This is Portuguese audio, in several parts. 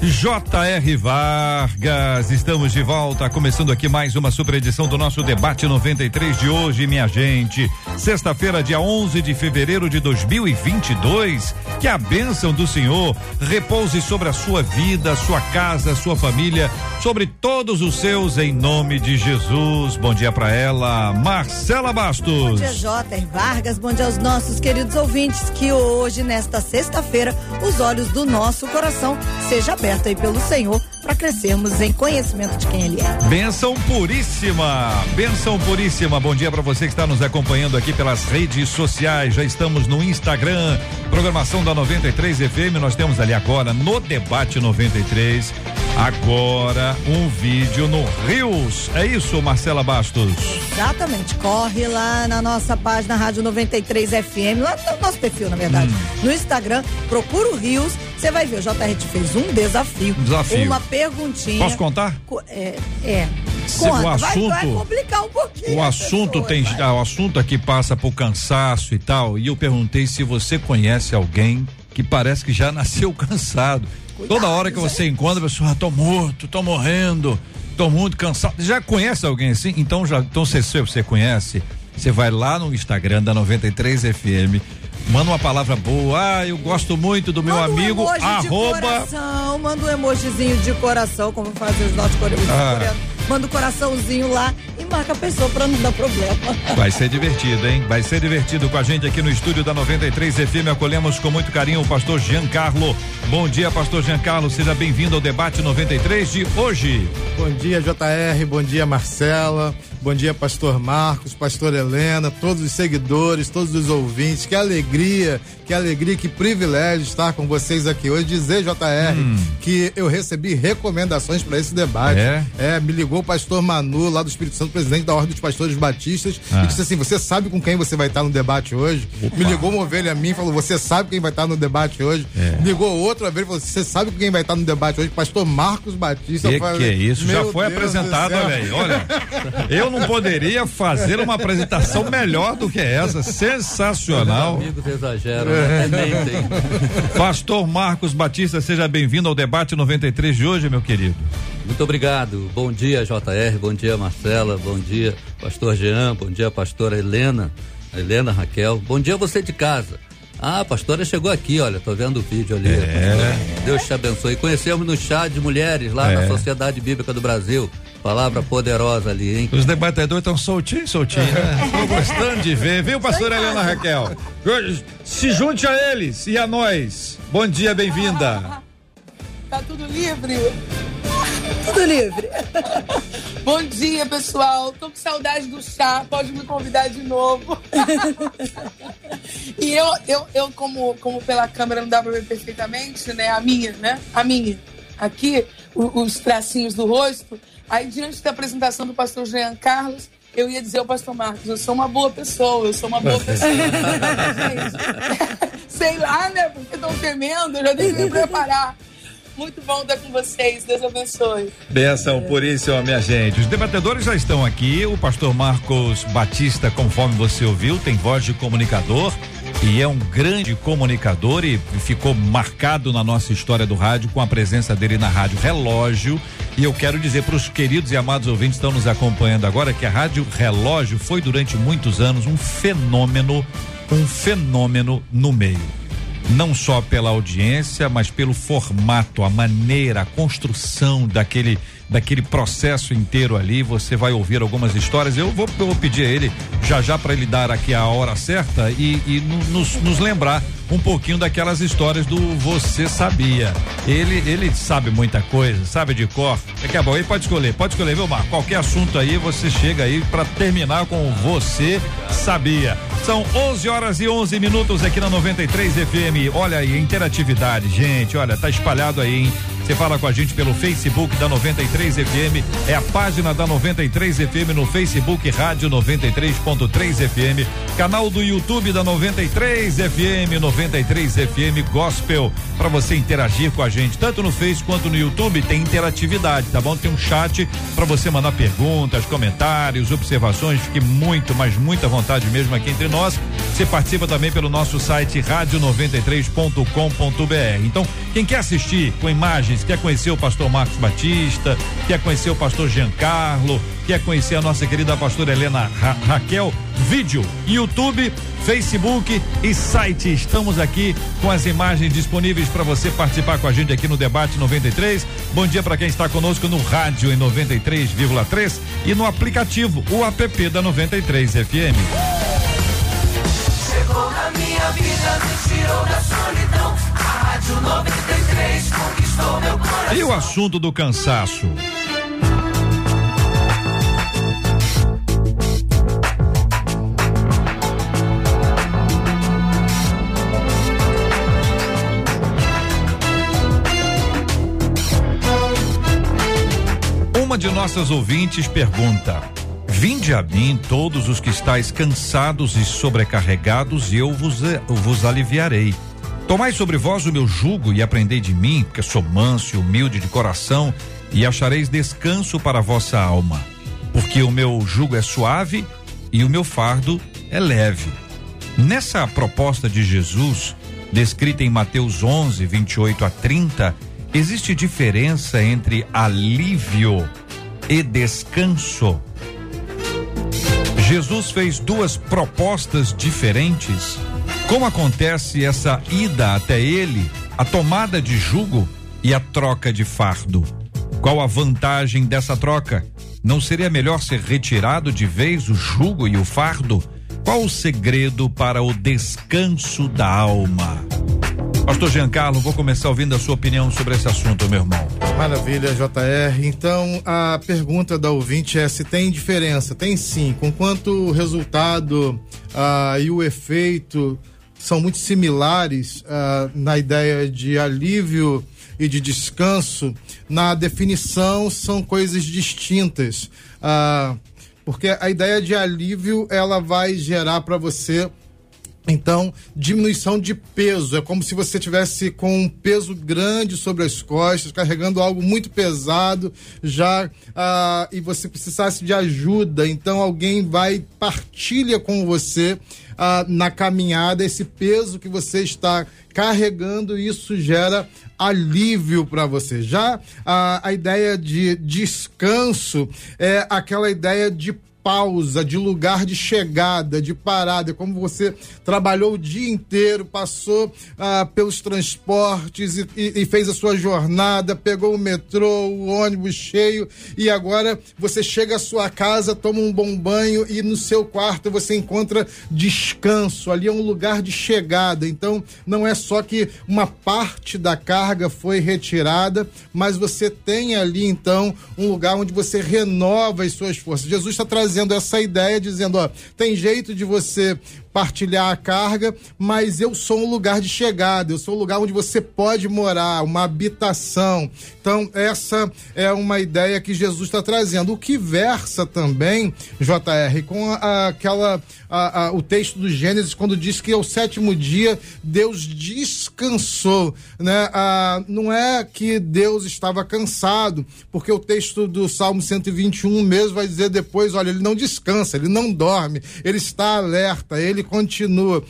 J.R. Vargas, estamos de volta, começando aqui mais uma super edição do nosso debate 93 de hoje, minha gente. Sexta-feira, dia 11 de fevereiro de 2022. Que a bênção do Senhor repouse sobre a sua vida, sua casa, sua família, sobre todos os seus, em nome de Jesus. Bom dia para ela, Marcela Bastos. Bom dia, J.R. Vargas. Bom dia aos nossos queridos ouvintes. Que hoje, nesta sexta-feira, os olhos do nosso coração sejam abertos aberto aí pelo Senhor para crescermos em conhecimento de quem Ele é. Benção puríssima, benção puríssima. Bom dia para você que está nos acompanhando aqui pelas redes sociais. Já estamos no Instagram, programação da 93 FM. Nós temos ali agora no Debate 93. Agora um vídeo no Rios. É isso, Marcela Bastos? Exatamente. Corre lá na nossa página Rádio 93 FM, lá no nosso perfil, na verdade. Hum. No Instagram, procura o Rios você vai ver, o JR te fez um desafio. Um desafio. Uma perguntinha. Posso contar? É. é. Conta, o assunto, vai, vai complicar um pouquinho. O assunto pessoa, tem, vai. o assunto aqui passa por cansaço e tal. E eu perguntei se você conhece alguém que parece que já nasceu cansado. Cuidado, Toda hora que você encontra, a pessoa, ah, tô morto, tô morrendo, tô muito cansado. Já conhece alguém assim? Então já, então se você conhece, você vai lá no Instagram da 93 FM Manda uma palavra boa. Ah, eu gosto muito do meu manda amigo. Um arroba. Coração, manda um emojizinho de coração, como fazem os nossos coreanos. Ah. Manda um coraçãozinho lá e marca a pessoa para não dar problema. Vai ser divertido, hein? Vai ser divertido com a gente aqui no estúdio da 93 FM. Acolhemos com muito carinho o pastor Giancarlo. Bom dia, pastor Giancarlo. Seja bem-vindo ao debate 93 de hoje. Bom dia, JR. Bom dia, Marcela. Bom dia, pastor Marcos, pastor Helena, todos os seguidores, todos os ouvintes. Que alegria, que alegria, que privilégio estar com vocês aqui hoje. Dizer, JR, hum. que eu recebi recomendações para esse debate. É? é, me ligou o pastor Manu, lá do Espírito Santo, presidente da Ordem dos Pastores Batistas, ah. e disse assim: Você sabe com quem você vai estar no debate hoje? Opa. Me ligou uma ovelha a mim falou: Você sabe quem vai estar no debate hoje? É. Me ligou outra vez e falou: Você sabe com quem vai estar no debate hoje? Pastor Marcos Batista. Que, falei, que é isso? Já foi Deus apresentado, olha aí. Olha, eu não poderia fazer uma apresentação melhor do que essa. Sensacional. Os amigos exageram, né? Pastor Marcos Batista, seja bem-vindo ao debate 93 de hoje, meu querido. Muito obrigado. Bom dia, JR. Bom dia, Marcela. Bom dia, Pastor Jean. Bom dia, Pastora Helena. Helena Raquel. Bom dia, você de casa. Ah, a pastora chegou aqui, olha, tô vendo o vídeo ali. É. Deus te abençoe. Conhecemos no chá de mulheres lá é. na Sociedade Bíblica do Brasil. Palavra poderosa ali, hein? Os debatedores estão soltinhos, soltinhos, né? Tô gostando de ver, viu, pastora Helena Raquel? Se junte a eles e a nós. Bom dia, bem-vinda. Tá tudo livre? Tudo livre. Bom dia, pessoal. Tô com saudade do chá. Pode me convidar de novo. e eu, eu, eu como, como pela câmera não dá pra ver perfeitamente, né? A minha, né? A minha. Aqui, o, os tracinhos do rosto. Aí, diante da apresentação do pastor Jean Carlos, eu ia dizer ao pastor Marcos, eu sou uma boa pessoa, eu sou uma boa pessoa. Sei lá, né? Porque estão temendo, eu já tenho que me preparar. Muito bom estar com vocês. Deus abençoe. Benção puríssima, minha gente. Os debatedores já estão aqui. O pastor Marcos Batista, conforme você ouviu, tem voz de comunicador e é um grande comunicador e ficou marcado na nossa história do rádio com a presença dele na Rádio Relógio. E eu quero dizer para os queridos e amados ouvintes que estão nos acompanhando agora que a Rádio Relógio foi durante muitos anos um fenômeno, um fenômeno no meio não só pela audiência, mas pelo formato, a maneira, a construção daquele daquele processo inteiro ali. Você vai ouvir algumas histórias. Eu vou, eu vou pedir a ele já já para ele dar aqui a hora certa e, e nos, nos lembrar um pouquinho daquelas histórias do Você Sabia. Ele ele sabe muita coisa, sabe de cor. Daqui a pouco ele pode escolher, pode escolher, viu, Marco? Qualquer assunto aí, você chega aí para terminar com Você Sabia. São 11 horas e 11 minutos aqui na 93 FM. Olha aí, interatividade, gente. Olha, tá espalhado aí, hein? Você fala com a gente pelo Facebook da 93 FM, é a página da 93 FM no Facebook Rádio 93.3 FM, canal do YouTube da 93 FM, 93 FM Gospel, para você interagir com a gente, tanto no Face quanto no YouTube, tem interatividade, tá bom? Tem um chat para você mandar perguntas, comentários, observações, fique muito, mas muita vontade mesmo aqui entre nós. Você participa também pelo nosso site rádio93.com.br. Então, quem quer assistir com imagens, quer conhecer o pastor Marcos Batista, quer conhecer o pastor Giancarlo, quer conhecer a nossa querida pastora Helena Ra Raquel, vídeo, YouTube, Facebook e site. Estamos aqui com as imagens disponíveis para você participar com a gente aqui no Debate 93. Bom dia para quem está conosco no rádio em 93,3 e no aplicativo, o app da 93 FM. Chegou na minha vida, me tirou da solidão. Rádio 93 conquistou meu coração. E o assunto do cansaço? Uma de nossas ouvintes pergunta: Vinde a mim todos os que estáis cansados e sobrecarregados, e eu vos, vos aliviarei. Tomai sobre vós o meu jugo e aprendei de mim, porque sou manso e humilde de coração, e achareis descanso para a vossa alma. Porque o meu jugo é suave e o meu fardo é leve. Nessa proposta de Jesus, descrita em Mateus 11, 28 a 30, existe diferença entre alívio e descanso. Jesus fez duas propostas diferentes como acontece essa ida até ele, a tomada de jugo e a troca de fardo? Qual a vantagem dessa troca? Não seria melhor ser retirado de vez o jugo e o fardo? Qual o segredo para o descanso da alma? Pastor Giancarlo, vou começar ouvindo a sua opinião sobre esse assunto, meu irmão. Maravilha, JR. Então, a pergunta da ouvinte é se tem diferença. Tem sim. Com quanto o resultado ah, e o efeito são muito similares uh, na ideia de alívio e de descanso, na definição são coisas distintas. Uh, porque a ideia de alívio ela vai gerar para você então, diminuição de peso. É como se você tivesse com um peso grande sobre as costas, carregando algo muito pesado, já ah, e você precisasse de ajuda. Então, alguém vai partilha com você ah, na caminhada esse peso que você está carregando. E isso gera alívio para você. Já a, a ideia de descanso é aquela ideia de pausa, de lugar de chegada, de parada, como você trabalhou o dia inteiro, passou ah, pelos transportes e, e, e, fez a sua jornada, pegou o metrô, o ônibus cheio e agora você chega à sua casa, toma um bom banho e no seu quarto você encontra descanso. Ali é um lugar de chegada. Então não é só que uma parte da carga foi retirada, mas você tem ali então um lugar onde você renova as suas forças. Jesus está trazendo trazendo essa ideia, dizendo: ó, tem jeito de você partilhar a carga, mas eu sou um lugar de chegada, eu sou um lugar onde você pode morar, uma habitação. Então, essa é uma ideia que Jesus está trazendo. O que versa também, JR, com a, aquela. A, a, o texto do Gênesis, quando diz que ao sétimo dia Deus descansou. Né? não é que Deus estava cansado, porque o texto do Salmo 121 mesmo vai dizer depois: olha, ele não descansa, ele não dorme, ele está alerta, ele continua.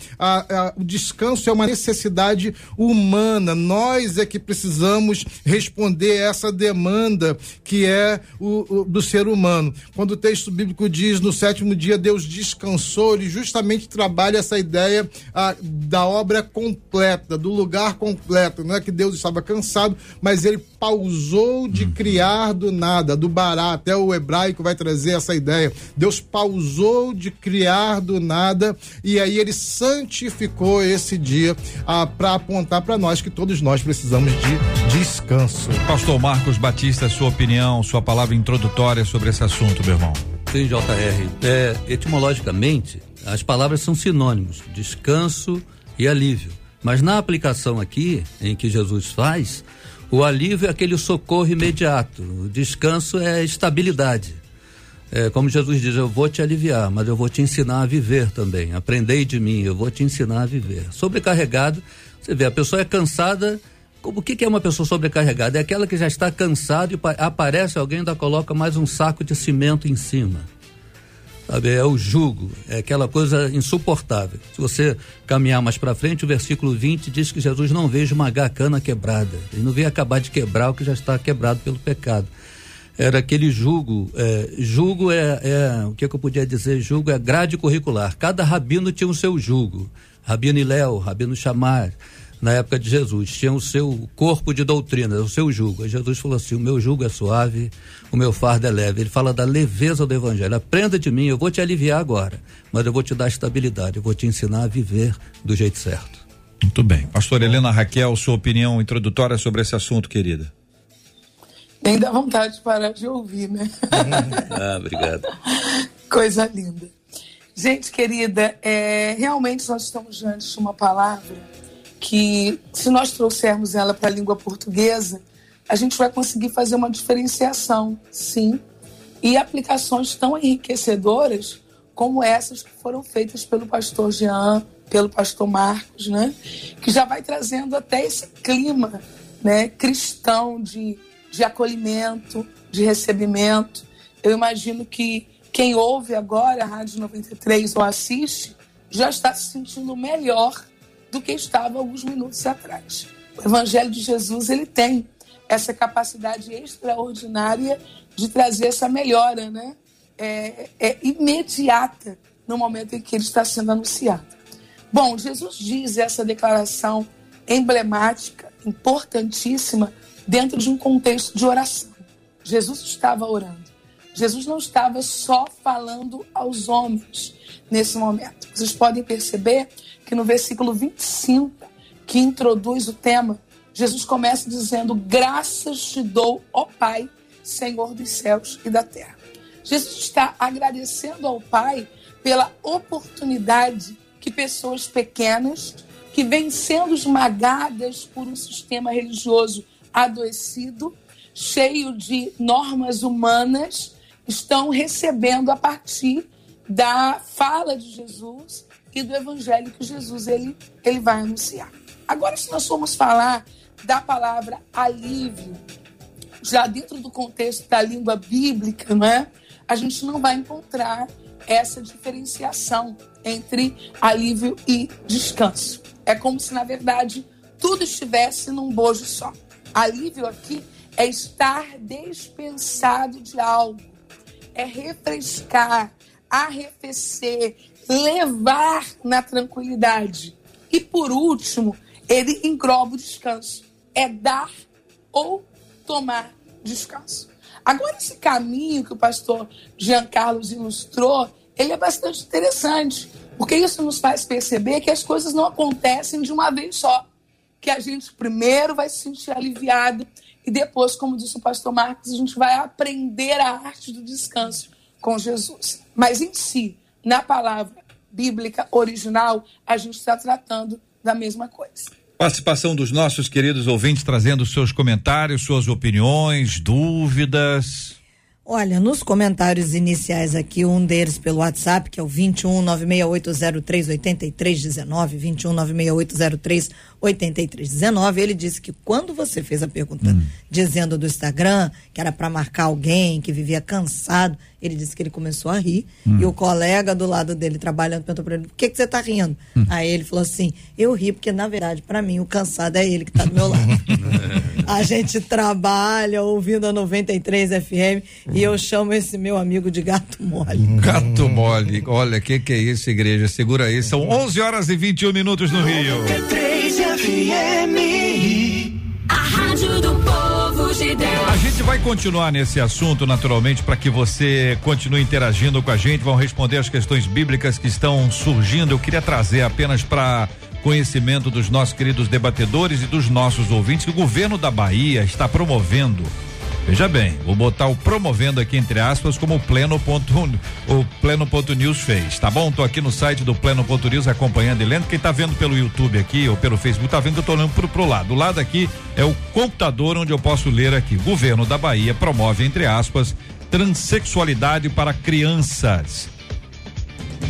o descanso é uma necessidade humana. Nós é que precisamos responder essa demanda que é o, o, do ser humano. Quando o texto bíblico diz no sétimo dia Deus descansou, ele justamente trabalha essa ideia da obra completa, do lugar completo. Não é que Deus estava cansado, mas ele pausou de uhum. criar do nada, do bará, até o hebraico vai trazer essa ideia. Deus pausou de criar do nada e aí ele santificou esse dia ah, para apontar para nós que todos nós precisamos de descanso. Pastor Marcos Batista, sua opinião, sua palavra introdutória sobre esse assunto, meu irmão. Sim, JR. É, etimologicamente, as palavras são sinônimos: descanso e alívio. Mas na aplicação aqui, em que Jesus faz, O alívio é aquele socorro imediato. O descanso é estabilidade. É, como Jesus diz, eu vou te aliviar, mas eu vou te ensinar a viver também. Aprendei de mim, eu vou te ensinar a viver. Sobrecarregado, você vê, a pessoa é cansada. O que, que é uma pessoa sobrecarregada? É aquela que já está cansada e aparece alguém ainda coloca mais um saco de cimento em cima. Sabe, é o jugo, é aquela coisa insuportável. Se você caminhar mais para frente, o versículo 20 diz que Jesus não veio esmagar a cana quebrada. Ele não veio acabar de quebrar o que já está quebrado pelo pecado era aquele jugo. É, jugo é, é, o que, é que eu podia dizer? Jugo é grade curricular. Cada rabino tinha o seu jugo. Rabino Iléu, Rabino Chamar, na época de Jesus, tinha o seu corpo de doutrina, o seu jugo. Aí Jesus falou assim: o meu jugo é suave, o meu fardo é leve. Ele fala da leveza do evangelho. Aprenda de mim, eu vou te aliviar agora, mas eu vou te dar estabilidade, eu vou te ensinar a viver do jeito certo. Muito bem. Pastor Helena Raquel, sua opinião introdutória sobre esse assunto, querida. Nem dá vontade de parar de ouvir, né? ah, obrigado. Coisa linda. Gente querida, é, realmente nós estamos diante de uma palavra que, se nós trouxermos ela para a língua portuguesa, a gente vai conseguir fazer uma diferenciação, sim, e aplicações tão enriquecedoras como essas que foram feitas pelo pastor Jean, pelo pastor Marcos, né? Que já vai trazendo até esse clima, né, cristão de de acolhimento, de recebimento. Eu imagino que quem ouve agora a Rádio 93 ou assiste já está se sentindo melhor do que estava alguns minutos atrás. O Evangelho de Jesus ele tem essa capacidade extraordinária de trazer essa melhora, né? É, é imediata no momento em que ele está sendo anunciado. Bom, Jesus diz essa declaração emblemática, importantíssima dentro de um contexto de oração. Jesus estava orando. Jesus não estava só falando aos homens nesse momento. Vocês podem perceber que no versículo 25, que introduz o tema, Jesus começa dizendo: Graças te dou, ó Pai, Senhor dos céus e da terra. Jesus está agradecendo ao Pai pela oportunidade que pessoas pequenas, que vêm sendo esmagadas por um sistema religioso adoecido, cheio de normas humanas, estão recebendo a partir da fala de Jesus e do evangelho que Jesus ele, ele vai anunciar. Agora, se nós formos falar da palavra alívio, já dentro do contexto da língua bíblica, não é? a gente não vai encontrar essa diferenciação entre alívio e descanso. É como se, na verdade, tudo estivesse num bojo só. Alívio aqui é estar dispensado de algo, é refrescar, arrefecer, levar na tranquilidade. E por último, ele engloba o descanso. É dar ou tomar descanso. Agora, esse caminho que o pastor Jean Carlos ilustrou, ele é bastante interessante, porque isso nos faz perceber que as coisas não acontecem de uma vez só que a gente primeiro vai se sentir aliviado e depois, como disse o pastor Marcos, a gente vai aprender a arte do descanso com Jesus. Mas em si, na palavra bíblica original, a gente está tratando da mesma coisa. Participação dos nossos queridos ouvintes trazendo seus comentários, suas opiniões, dúvidas. Olha, nos comentários iniciais aqui, um deles pelo WhatsApp, que é o 21 96803 8319, 21 96803 8319, ele disse que quando você fez a pergunta hum. dizendo do Instagram, que era para marcar alguém que vivia cansado, ele disse que ele começou a rir hum. e o colega do lado dele trabalhando perguntou para ele: "Por que que você está rindo?" Hum. Aí ele falou assim: "Eu ri porque na verdade para mim o cansado é ele que está do meu lado." a gente trabalha ouvindo a 93 FM e eu chamo esse meu amigo de gato mole. Gato mole. Olha, que que é isso, igreja? Segura aí. São 11 horas e 21 minutos no Rio. 93 FM. A Rádio do Povo de Deus. A gente vai continuar nesse assunto, naturalmente, para que você continue interagindo com a gente. Vão responder as questões bíblicas que estão surgindo. Eu queria trazer apenas para conhecimento dos nossos queridos debatedores e dos nossos ouvintes que o governo da Bahia está promovendo Veja bem, vou botar o promovendo aqui entre aspas como o pleno ponto, o pleno ponto news fez, tá bom? Tô aqui no site do pleno ponto news acompanhando e lendo. Quem tá vendo pelo YouTube aqui ou pelo Facebook tá vendo que eu tô olhando pro, pro lado. O lado aqui é o computador onde eu posso ler aqui. Governo da Bahia promove entre aspas transexualidade para crianças.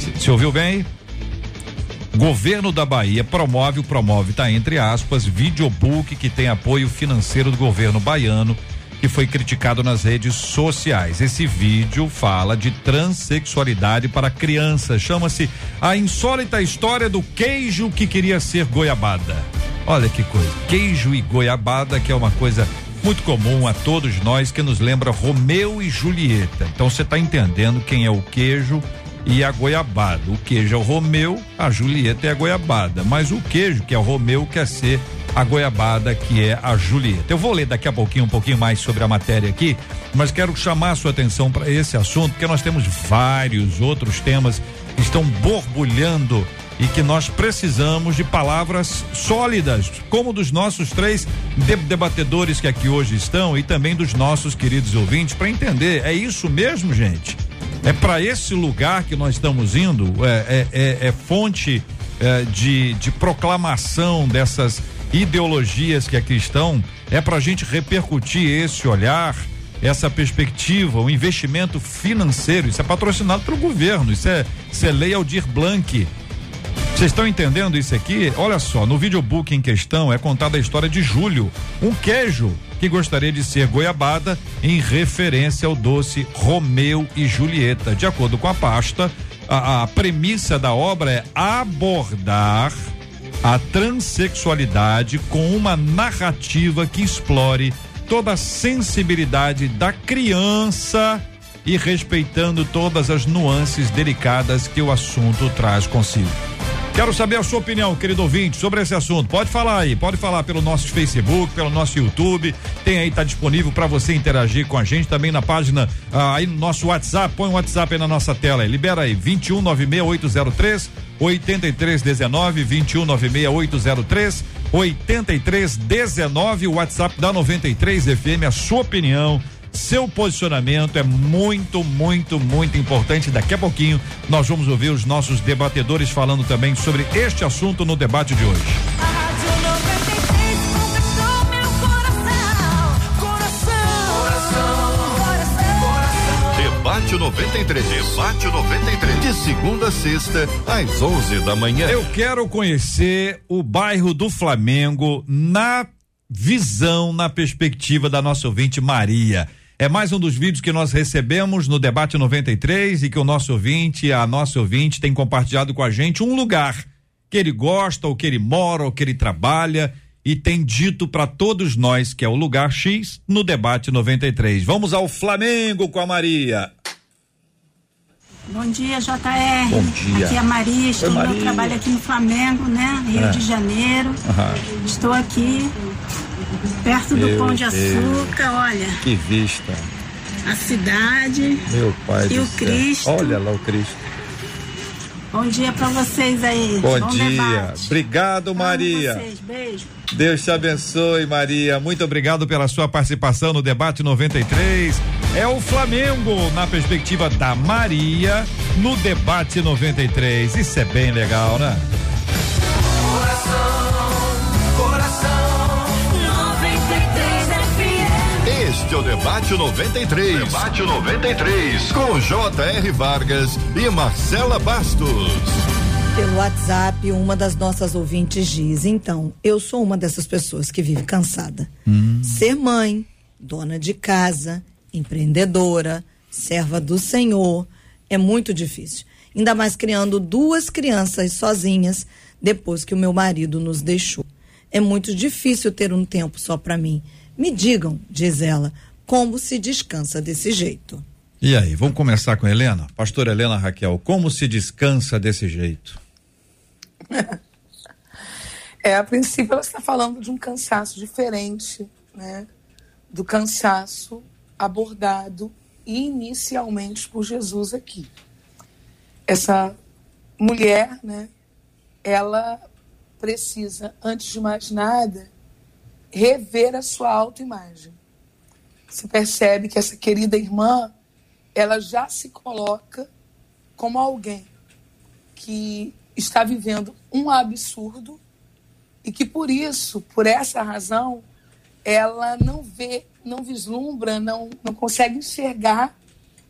Se, se ouviu bem? Governo da Bahia promove, o promove tá entre aspas, videobook que tem apoio financeiro do governo baiano que foi criticado nas redes sociais. Esse vídeo fala de transexualidade para crianças. Chama-se A Insólita História do Queijo que Queria Ser Goiabada. Olha que coisa. Queijo e goiabada, que é uma coisa muito comum a todos nós, que nos lembra Romeu e Julieta. Então você está entendendo quem é o queijo e a goiabada. O queijo é o Romeu, a Julieta é a goiabada. Mas o queijo, que é o Romeu, quer ser a goiabada, que é a Julieta. Eu vou ler daqui a pouquinho um pouquinho mais sobre a matéria aqui, mas quero chamar a sua atenção para esse assunto, porque nós temos vários outros temas que estão borbulhando e que nós precisamos de palavras sólidas, como dos nossos três debatedores que aqui hoje estão e também dos nossos queridos ouvintes, para entender. É isso mesmo, gente? É para esse lugar que nós estamos indo? É, é, é, é fonte é, de, de proclamação dessas ideologias que aqui estão, é para a gente repercutir esse olhar, essa perspectiva, o investimento financeiro. Isso é patrocinado pelo governo, isso é, isso é lei Aldir Blanc. Vocês estão entendendo isso aqui? Olha só, no videobook em questão é contada a história de Júlio, um queijo que gostaria de ser goiabada em referência ao doce Romeu e Julieta. De acordo com a pasta, a, a premissa da obra é abordar a transexualidade com uma narrativa que explore toda a sensibilidade da criança e respeitando todas as nuances delicadas que o assunto traz consigo. Quero saber a sua opinião, querido ouvinte, sobre esse assunto. Pode falar aí, pode falar pelo nosso Facebook, pelo nosso YouTube. Tem aí, tá disponível para você interagir com a gente também na página, ah, aí no nosso WhatsApp. Põe o WhatsApp aí na nossa tela aí. Libera aí, 21 96803 8319 21 96803 8319, o WhatsApp da 93 FM, a sua opinião seu posicionamento é muito, muito, muito importante. Daqui a pouquinho nós vamos ouvir os nossos debatedores falando também sobre este assunto no debate de hoje. Debate 93. Debate 93. De segunda a sexta, às 11 da manhã. Eu quero conhecer o bairro do Flamengo na visão, na perspectiva da nossa ouvinte Maria. É mais um dos vídeos que nós recebemos no debate 93 e que o nosso ouvinte, a nossa ouvinte, tem compartilhado com a gente um lugar que ele gosta, ou que ele mora, ou que ele trabalha e tem dito para todos nós que é o lugar X no debate 93. Vamos ao Flamengo com a Maria. Bom dia, JR. Bom dia. Aqui é a Maria, estou no meu trabalho aqui no Flamengo, né? Rio É. de Janeiro. Aham. Estou aqui perto do Meu Pão de Deus. Açúcar, olha, Que vista, a cidade. meu pai E do o céu. Cristo. Olha lá o Cristo. Bom dia para vocês aí. Bom, Bom dia. debate. Obrigado, Maria. Vocês. Beijo. Deus te abençoe, Maria. Muito obrigado pela sua participação no debate 93. É o Flamengo na perspectiva da Maria no debate 93. Isso é bem legal, né? Este é o Debate 93. Debate 93. Com J.R. Vargas e Marcela Bastos. Pelo WhatsApp, uma das nossas ouvintes diz: então, eu sou uma dessas pessoas que vive cansada. Ser mãe, dona de casa, empreendedora, serva do Senhor, é muito difícil. Ainda mais criando duas crianças sozinhas depois que o meu marido nos deixou. É muito difícil ter um tempo só para mim. Me digam, diz ela, como se descansa desse jeito. E aí, vamos começar com a Helena? Pastora Helena Raquel, como se descansa desse jeito? É, a princípio ela está falando de um cansaço diferente, né? Do cansaço abordado inicialmente por Jesus aqui. Essa mulher, né? Ela precisa, antes de mais nada, rever a sua autoimagem. se percebe que essa querida irmã, ela já se coloca como alguém que está vivendo um absurdo e que por isso, por essa razão, ela não vê, não vislumbra, não, não consegue enxergar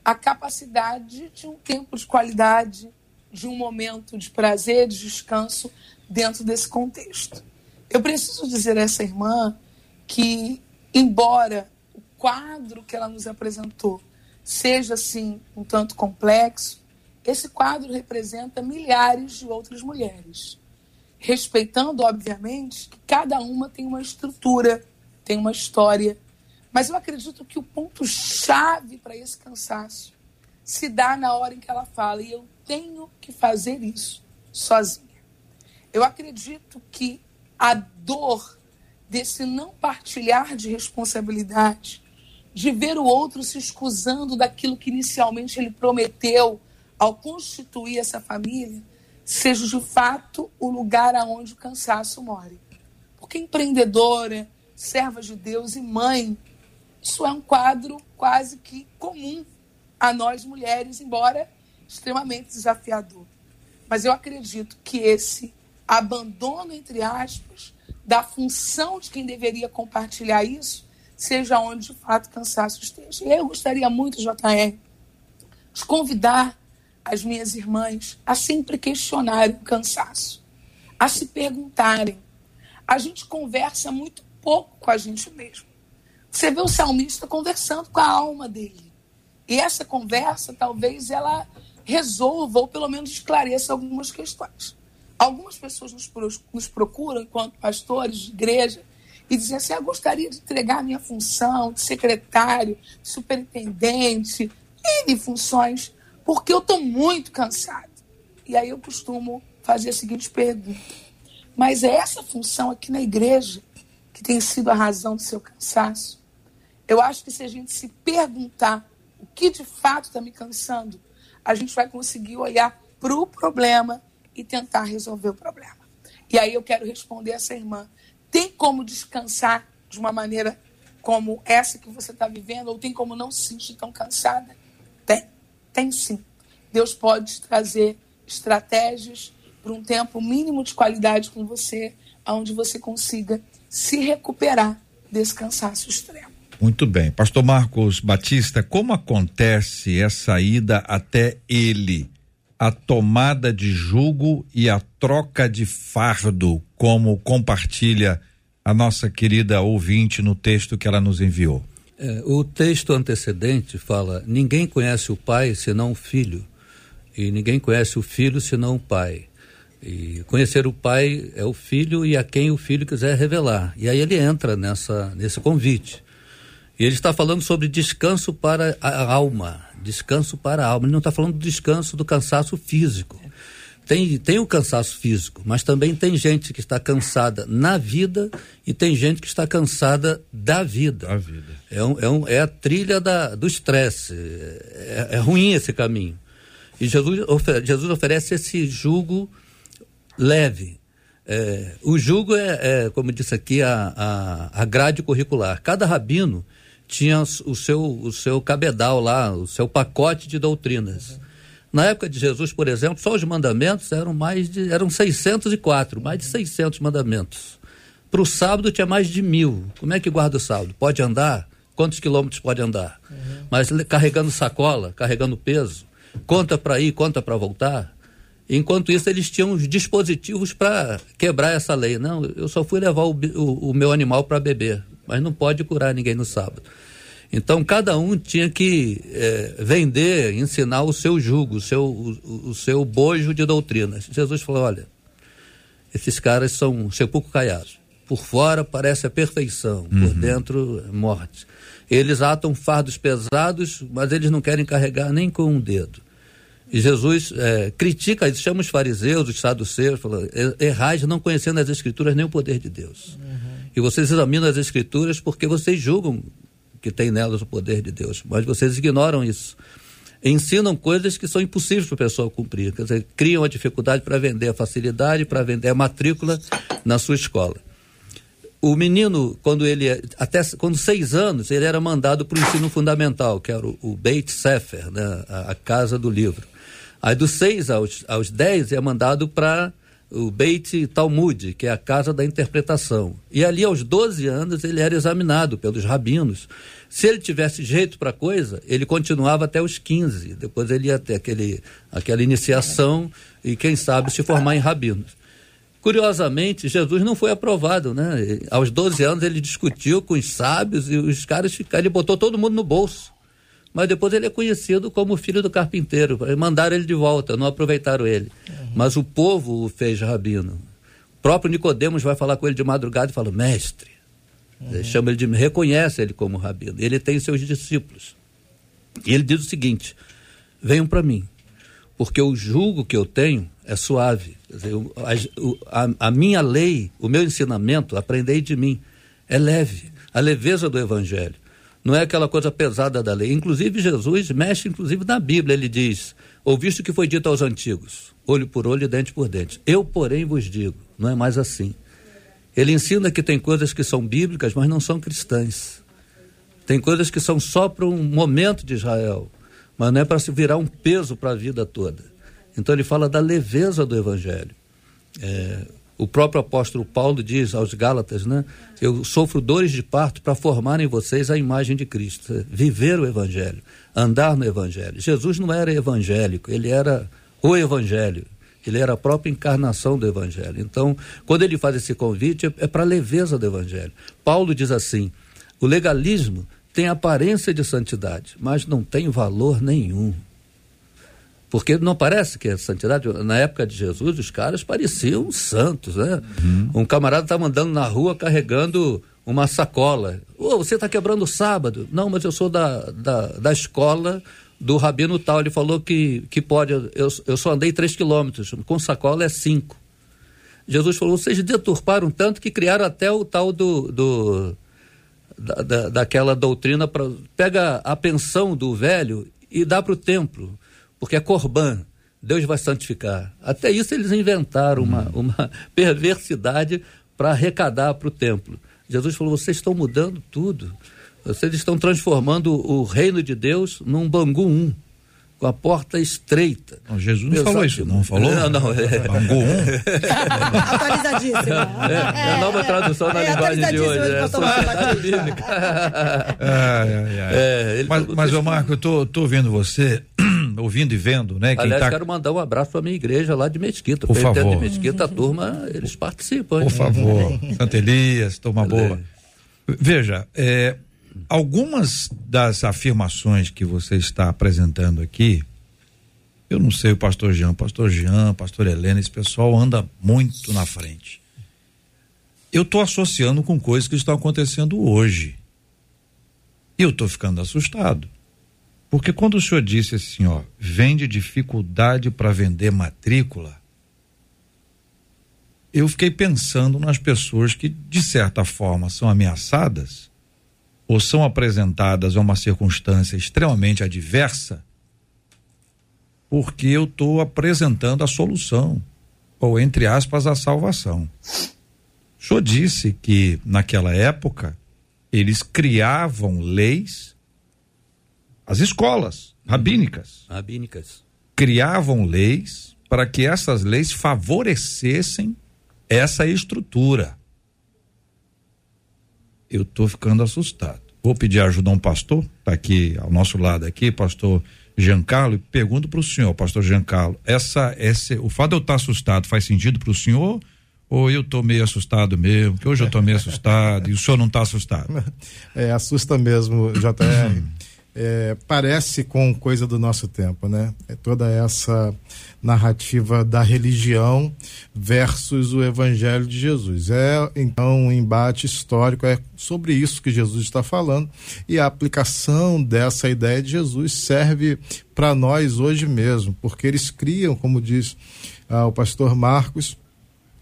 a capacidade de um tempo de qualidade, de um momento de prazer, de descanso dentro desse contexto. Eu preciso dizer a essa irmã que, embora o quadro que ela nos apresentou seja assim um tanto complexo, esse quadro representa milhares de outras mulheres, respeitando, obviamente, que cada uma tem uma estrutura, tem uma história. Mas eu acredito que o ponto-chave para esse cansaço se dá na hora em que ela fala, e eu tenho que fazer isso sozinha. Eu acredito que a dor desse não partilhar de responsabilidade, de ver o outro se escusando daquilo que inicialmente ele prometeu ao constituir essa família, seja de fato o lugar aonde o cansaço more. Porque empreendedora, serva de Deus e mãe, isso é um quadro quase que comum a nós mulheres, embora extremamente desafiador. Mas eu acredito que esse abandono, entre aspas, da função de quem deveria compartilhar isso, seja onde de fato cansaço esteja. Eu gostaria muito, JR, de convidar as minhas irmãs a sempre questionarem o cansaço, a se perguntarem. A gente conversa muito pouco com a gente mesmo. Você vê o salmista conversando com a alma dele. E essa conversa, talvez, ela resolva ou pelo menos esclareça algumas questões. Algumas pessoas nos, procuram, enquanto pastores de igreja, e dizem assim: eu gostaria de entregar a minha função de secretário, de superintendente, N funções porque eu estou muito cansado. E aí eu costumo fazer a seguinte pergunta: mas é essa função aqui na igreja que tem sido a razão do seu cansaço? Eu acho que se a gente se perguntar o que de fato está me cansando, a gente vai conseguir olhar para o problema e tentar resolver o problema. E aí eu quero responder essa irmã: tem como descansar de uma maneira como essa que você está vivendo, ou tem como não se sentir tão cansada? Tem. Tem sim. Deus pode trazer estratégias para um tempo mínimo de qualidade com você, onde você consiga se recuperar desse cansaço extremo. Muito bem. Pastor Marcos Batista, como acontece essa ida até ele? A tomada de jugo e a troca de fardo, como compartilha a nossa querida ouvinte no texto que ela nos enviou. É, o texto antecedente fala: ninguém conhece o pai senão o filho, e ninguém conhece o filho senão o pai. E conhecer o pai é o filho e a quem o filho quiser revelar. E aí ele entra nessa, nesse convite. E ele está falando sobre descanso para a alma. Descanso para a alma. Ele não está falando do descanso do cansaço físico. Tem, tem o cansaço físico, mas também tem gente que está cansada na vida e tem gente que está cansada da vida. Da vida. É, um, é, um, é a trilha da, do estresse. É, é, ruim esse caminho. E Jesus, ofer, Jesus oferece esse jugo leve. É, o jugo é, é, como disse aqui, a, a, a grade curricular. Cada rabino tinha o seu, o seu cabedal lá, o seu pacote de doutrinas. Na época de Jesus, por exemplo, só os mandamentos eram mais de eram 604, mais de 600 mandamentos. Para o sábado tinha mais de mil. Como é que guarda o sábado? Pode andar? Quantos quilômetros pode andar? Uhum. Mas carregando sacola, carregando peso, conta para ir, conta para voltar. Enquanto isso, eles tinham os dispositivos para quebrar essa lei. Não, eu só fui levar o, o, o meu animal para beber, mas não pode curar ninguém no sábado. Então, cada um tinha que é, vender, ensinar o seu jugo, o seu, o, o, seu bojo de doutrinas. Jesus falou: olha, esses caras são sepulcro caiados. Por fora parece a perfeição, uhum. por dentro, morte. Eles atam fardos pesados, mas eles não querem carregar nem com um dedo. E Jesus é, critica, chama os fariseus, os saduceus, fala, errais não conhecendo as escrituras nem o poder de Deus. Uhum. E vocês examinam as escrituras porque vocês julgam que tem nelas o poder de Deus, mas vocês ignoram isso. Ensinam coisas que são impossíveis para a pessoa cumprir, quer dizer, criam a dificuldade para vender a facilidade, para vender a matrícula na sua escola. o menino, quando ele é, até quando seis anos, ele era mandado para o ensino fundamental, que era o, o Beit Sefer, né, a, a, casa do livro. Aí dos seis aos, aos dez é mandado para o Beit Talmud, que é a casa da interpretação. E ali aos 12 anos ele era examinado pelos rabinos. Se ele tivesse jeito para coisa, ele continuava até os 15. Depois ele ia ter aquele, aquela iniciação e quem sabe se formar em rabinos. Curiosamente, Jesus não foi aprovado, né? Aos 12 anos ele discutiu com os sábios e os caras ficaram, ele botou todo mundo no bolso. Mas depois ele é conhecido como filho do carpinteiro. Mandaram ele de volta, não aproveitaram ele. Uhum. Mas o povo o fez rabino. O próprio Nicodemos vai falar com ele de madrugada e fala: "Mestre". Uhum. Chama ele de reconhece ele como rabino. Ele tem seus discípulos. E ele diz o seguinte: "Venham para mim, porque o julgo que eu tenho é suave. Dizer, a, a, a, minha lei, o meu ensinamento, aprendei de mim, é leve. A leveza do evangelho. Não é aquela coisa pesada da lei. Inclusive, Jesus mexe, inclusive, na Bíblia. Ele diz: Ouviste o que foi dito aos antigos, olho por olho e dente por dente. Eu, porém, vos digo, não é mais assim. Ele ensina que tem coisas que são bíblicas, mas não são cristãs. Tem coisas que são só para um momento de Israel mas não é para se virar um peso para a vida toda. Então ele fala da leveza do evangelho. É, o próprio apóstolo Paulo diz aos Gálatas, né? Eu sofro dores de parto para formar em vocês a imagem de Cristo, viver o evangelho, andar no evangelho. Jesus não era evangélico, ele era o evangelho. Ele era a própria encarnação do evangelho. Então, quando ele faz esse convite, é, é para a leveza do evangelho. Paulo diz assim: o legalismo tem aparência de santidade, mas não tem valor nenhum. Porque não parece que é santidade. Na época de Jesus, os caras pareciam santos, né? Uhum. Um camarada estava andando na rua carregando uma sacola. Oh, você está quebrando o sábado? Não, mas eu sou da, da, da escola do rabino tal. Ele falou que, que pode. Eu, eu só andei três quilômetros, com sacola é cinco. Jesus falou: vocês deturparam tanto que criaram até o tal do, do da, da, daquela doutrina, pra, pega a pensão do velho e dá para o templo, porque é corban. Deus vai santificar. Até isso eles inventaram uma, hum. uma perversidade para arrecadar para o templo. Jesus falou: vocês estão mudando tudo. Vocês estão transformando o reino de Deus num Bangu 1 com a porta estreita. Não, Jesus não falou isso, não falou? Não, não. É. Bangu 1. Atualizadíssima. É, é, a nova tradução é, na linguagem de hoje. É sociedade bíblica. É, mas, mas ô Marco, eu tô, tô vendo você, ouvindo e vendo, né? Aliás, tá... quero mandar um abraço para minha igreja lá de Mesquita. Por favor. de Mesquita, a turma, eles participam. Por favor. Santa Elias, turma boa. Veja, é, algumas das afirmações que você está apresentando aqui, eu não sei o pastor Jean, pastor Jean, pastor Helena, esse pessoal anda muito na frente. Eu estou associando com coisas que estão acontecendo hoje. E eu estou ficando assustado. Porque quando o senhor disse assim, ó, vende dificuldade para vender matrícula, eu fiquei pensando nas pessoas que, de certa forma, são ameaçadas ou são apresentadas a uma circunstância extremamente adversa, porque eu estou apresentando a solução, ou entre aspas, a salvação. O senhor disse que naquela época eles criavam leis, as escolas rabínicas. Rabínicas. Criavam leis para que essas leis favorecessem essa estrutura eu estou ficando assustado. Vou pedir ajuda a um pastor, está aqui ao nosso lado aqui, pastor Giancarlo, e pergunto para o senhor, pastor Giancarlo, essa, esse, o fato de eu estar tá assustado faz sentido para o senhor? Ou eu estou meio assustado mesmo, que hoje eu estou meio assustado e o senhor não está assustado? É, assusta mesmo, JR. é, parece com coisa do nosso tempo, né? É toda essa narrativa da religião versus o evangelho de Jesus. É então um embate histórico, é sobre isso que Jesus está falando e a aplicação dessa ideia de Jesus serve para nós hoje mesmo, porque eles criam, como diz ah, o pastor Marcos,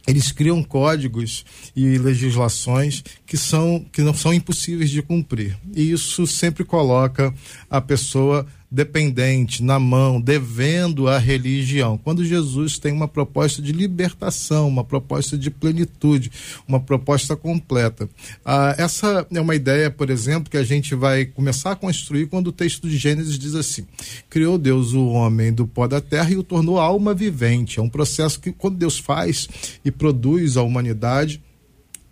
eles criam códigos e legislações que são que não são impossíveis de cumprir. E isso sempre coloca a pessoa dependente, na mão, devendo à religião. Quando Jesus tem uma proposta de libertação, uma proposta de plenitude, uma proposta completa. Ah, essa é uma ideia, por exemplo, que a gente vai começar a construir quando o texto de Gênesis diz assim: Criou Deus o homem do pó da terra e o tornou alma vivente. É um processo que, quando Deus faz e produz a humanidade,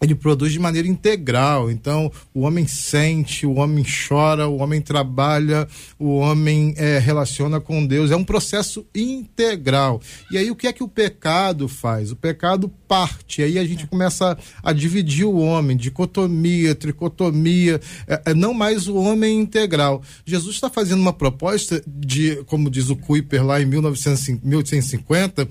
ele produz de maneira integral. Então, o homem sente, o homem chora, o homem trabalha, o homem é, relaciona com Deus. É um processo integral. E aí, o que é que o pecado faz? O pecado parte. Aí a gente começa a, a dividir o homem, dicotomia, tricotomia, é, é não mais o homem integral. Jesus está fazendo uma proposta de, como diz o Kuiper lá em 1850, uh,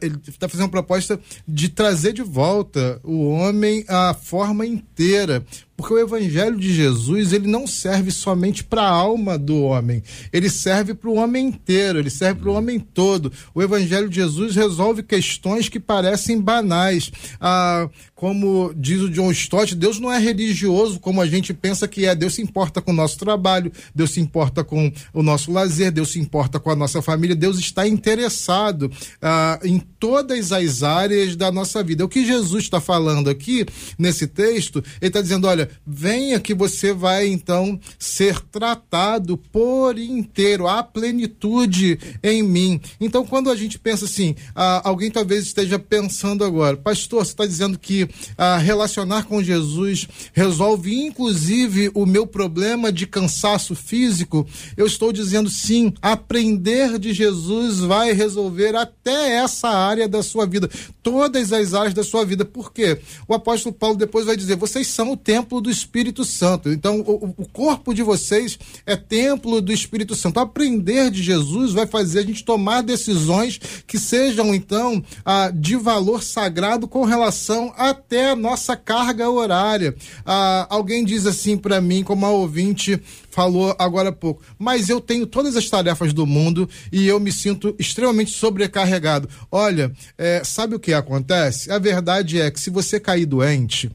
ele está fazendo uma proposta de trazer de volta o homem a forma inteira porque o evangelho de Jesus, ele não serve somente para a alma do homem, ele serve para o homem inteiro, ele serve para o homem todo. O evangelho de Jesus resolve questões que parecem banais. Ah, como diz o John Stott, Deus não é religioso como a gente pensa que é. Deus se importa com o nosso trabalho, Deus se importa com o nosso lazer, Deus se importa com a nossa família, Deus está interessado ah, em todas as áreas da nossa vida. O que Jesus está falando aqui nesse texto, ele está dizendo: olha, venha que você vai então ser tratado por inteiro, a plenitude em mim. Então, quando a gente pensa assim, ah, alguém talvez esteja pensando agora, pastor, você está dizendo que ah, relacionar com Jesus resolve inclusive o meu problema de cansaço físico? Eu estou dizendo sim, aprender de Jesus vai resolver até essa área da sua vida, todas as áreas da sua vida. Por quê? O apóstolo Paulo depois vai dizer: vocês são o templo do Espírito Santo. Então, o, o, corpo de vocês é templo do Espírito Santo. Aprender de Jesus vai fazer a gente tomar decisões que sejam, então, ah, de valor sagrado com relação até a nossa carga horária. Ah, alguém diz assim para mim, como a ouvinte falou agora há pouco, mas eu tenho todas as tarefas do mundo e eu me sinto extremamente sobrecarregado. Olha, é, sabe o que acontece? A verdade é que se você cair doente,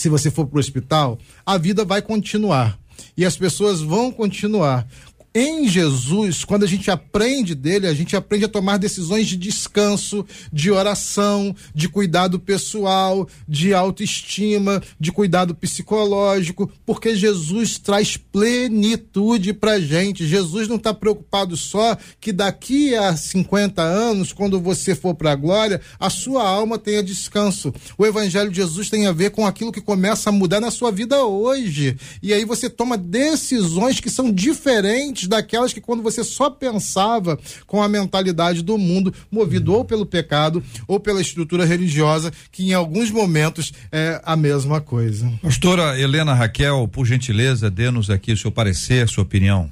se você for para o hospital, a vida vai continuar. E as pessoas vão continuar em Jesus, quando a gente aprende dele, a gente aprende a tomar decisões de descanso, de oração, de cuidado pessoal, de autoestima, de cuidado psicológico, porque Jesus traz plenitude pra gente. Jesus não está preocupado só que daqui a 50 anos, quando você for para a glória, a sua alma tenha descanso. O evangelho de Jesus tem a ver com aquilo que começa a mudar na sua vida hoje. E aí você toma decisões que são diferentes daquelas que quando você só pensava com a mentalidade do mundo, movido ou pelo pecado ou pela estrutura religiosa, que em alguns momentos é a mesma coisa. Pastora Helena Raquel, por gentileza, dê-nos aqui o seu parecer, sua opinião.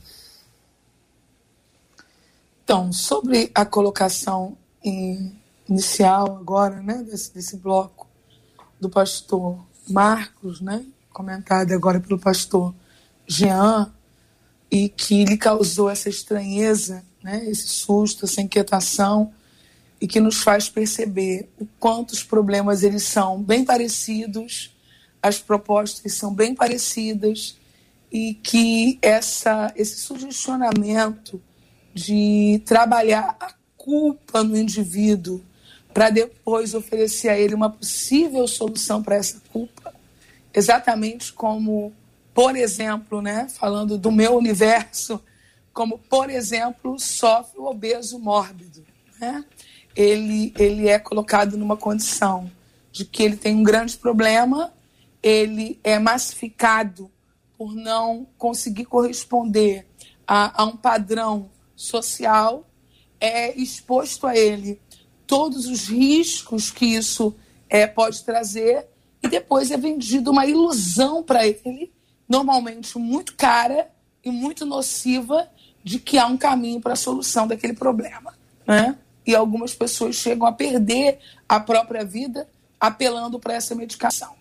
Então, sobre a colocação inicial agora, né, desse, desse bloco do pastor Marcos, né, comentado agora pelo pastor Jean, e que lhe causou essa estranheza, né, esse susto, essa inquietação e que nos faz perceber o quanto os problemas eles são bem parecidos, as propostas são bem parecidas e que essa esse sugestionamento de trabalhar a culpa no indivíduo para depois oferecer a ele uma possível solução para essa culpa, exatamente como por exemplo, né, falando do meu universo, como, por exemplo, sofre o obeso mórbido. Né? Ele, ele é colocado numa condição de que ele tem um grande problema, ele é massificado por não conseguir corresponder a, a um padrão social, é exposto a ele todos os riscos que isso é, pode trazer, e depois é vendido uma ilusão para ele normalmente muito cara e muito nociva de que há um caminho para a solução daquele problema. Né? E algumas pessoas chegam a perder a própria vida apelando para essa medicação.